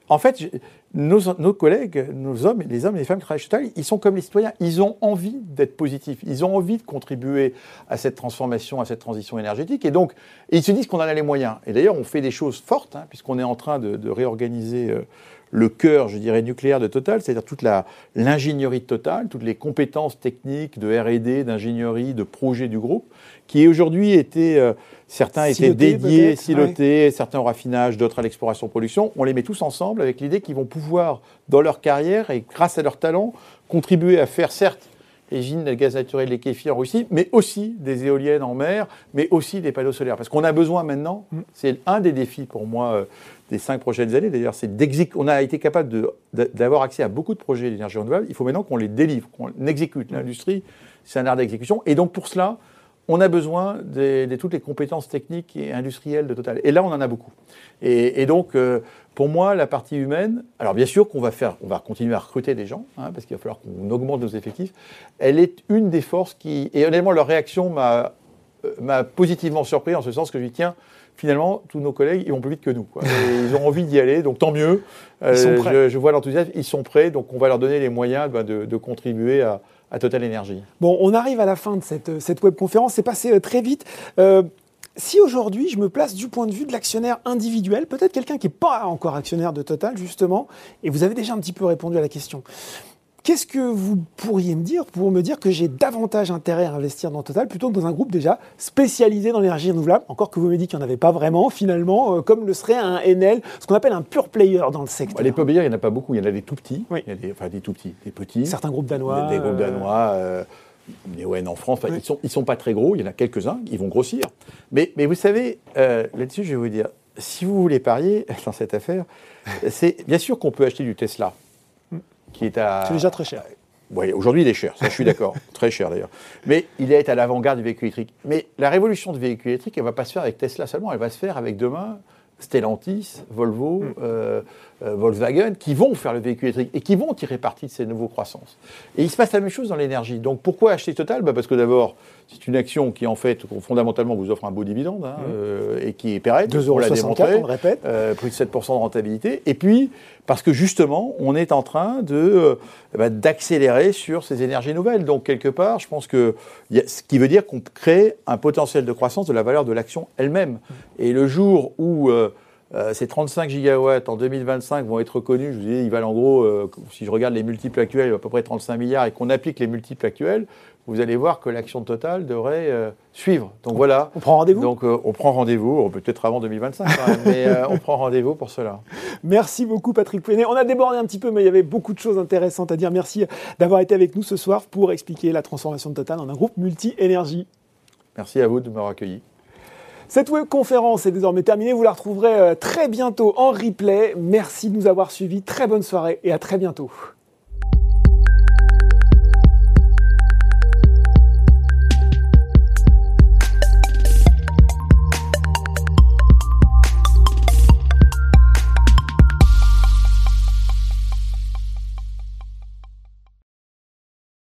en fait, nos, collègues, nos hommes, les hommes et les femmes qui travaillent chez Total, ils sont comme les citoyens. Ils ont envie d'être positifs. Ils ont envie de contribuer à cette transformation, à cette transition énergétique. Et donc, ils se disent qu'on en a les moyens. Et d'ailleurs, on fait des choses fortes, hein, puisqu'on est en train de, réorganiser. Euh, le cœur, je dirais, nucléaire de Total, c'est-à-dire toute l'ingénierie de Total, toutes les compétences techniques de R&D, d'ingénierie, de projet du groupe, qui aujourd'hui étaient, euh, certains étaient dédiés, silotés, certains au raffinage, d'autres à l'exploration-production. On les met tous ensemble avec l'idée qu'ils vont pouvoir, dans leur carrière et grâce à leur talent, contribuer à faire, certes, usines de gaz naturel liquéfié en Russie, mais aussi des éoliennes en mer, mais aussi des panneaux solaires. Parce qu'on a besoin maintenant, mm. c'est un des défis pour moi euh, des cinq prochaines années, d'ailleurs, c'est On a été capable d'avoir accès à beaucoup de projets d'énergie renouvelable, il faut maintenant qu'on les délivre, qu'on exécute. Mm. L'industrie, c'est un art d'exécution. Et donc pour cela, on a besoin de, toutes les compétences techniques et industrielles de Total. Et là, on en a beaucoup. Et, donc, euh, pour moi, la partie humaine, alors bien sûr qu'on va faire, on va continuer à recruter des gens, hein, parce qu'il va falloir qu'on augmente nos effectifs. Elle est une des forces qui, et honnêtement, leur réaction m'a euh, positivement surpris en ce sens que je dis tiens, finalement, tous nos collègues, ils vont plus vite que nous. ils ont envie d'y aller, donc tant mieux. Euh, je, vois l'enthousiasme, ils sont prêts, donc on va leur donner les moyens bah, de contribuer à, à Total Energy. Bon, on arrive à la fin de cette, cette webconférence, c'est passé euh, très vite. Euh, si aujourd'hui je me place du point de vue de l'actionnaire individuel, peut-être quelqu'un qui n'est pas encore actionnaire de Total justement, et vous avez déjà un petit peu répondu à la question, Qu'est-ce que vous pourriez me dire pour me dire que j'ai davantage intérêt à investir dans Total plutôt que dans un groupe déjà spécialisé dans l'énergie renouvelable Encore que vous me dites qu'il n'y en avait pas vraiment, finalement, euh, comme le serait un Enel, ce qu'on appelle un pure player dans le secteur. Les pure players, il n'y en a pas beaucoup. Il y en a des tout petits, il y a des, enfin des tout petits, des petits. Certains groupes danois. Des, groupes danois. Euh, Neoen en France, ils sont, ils sont pas très gros, il y en a quelques-uns, ils vont grossir. Mais, mais vous savez, euh, là-dessus, je vais vous dire, si vous voulez parier dans cette affaire, c'est bien sûr qu'on peut acheter du Tesla, qui est à. C'est déjà très cher. Oui, aujourd'hui il est cher, ça je suis d'accord, très cher d'ailleurs. Mais il est à l'avant-garde du véhicule électrique. Mais la révolution du véhicule électrique, elle ne va pas se faire avec Tesla seulement, elle va se faire avec demain Stellantis, Volvo, mm. euh, Volkswagen, qui vont faire le véhicule électrique et qui vont tirer parti de ces nouveaux croissances. Et il se passe la même chose dans l'énergie. Donc pourquoi acheter Total? Bah Parce que d'abord, c'est une action qui, en fait, fondamentalement, vous offre un beau dividende hein, mm. euh, et qui est pérenne. 2,64 euros, on le répète. plus de 7% de rentabilité. Et puis, parce que justement, on est en train de, bah, d'accélérer sur ces énergies nouvelles. Donc, quelque part, je pense que, ce qui veut dire qu'on crée un potentiel de croissance de la valeur de l'action elle-même. Mm. Et le jour où euh, ces 35 gigawatts en 2025 vont être reconnus. Je vous dis, ils valent en gros, euh, si je regarde les multiples actuels, à peu près 35 milliards et qu'on applique les multiples actuels, vous allez voir que l'action totale devrait euh, suivre. Donc voilà. On prend rendez-vous? Donc on prend rendez-vous, peut-être avant 2025 mais on prend rendez-vous pour cela. Merci beaucoup Patrick Pouenet. On a débordé un petit peu, mais il y avait beaucoup de choses intéressantes à dire. Merci d'avoir été avec nous ce soir pour expliquer la transformation de Total en un groupe multi-énergie. Merci à vous de m'avoir accueilli. Cette webconférence est désormais terminée. Vous la retrouverez euh, très bientôt en replay. Merci de nous avoir suivis. Très bonne soirée et à très bientôt.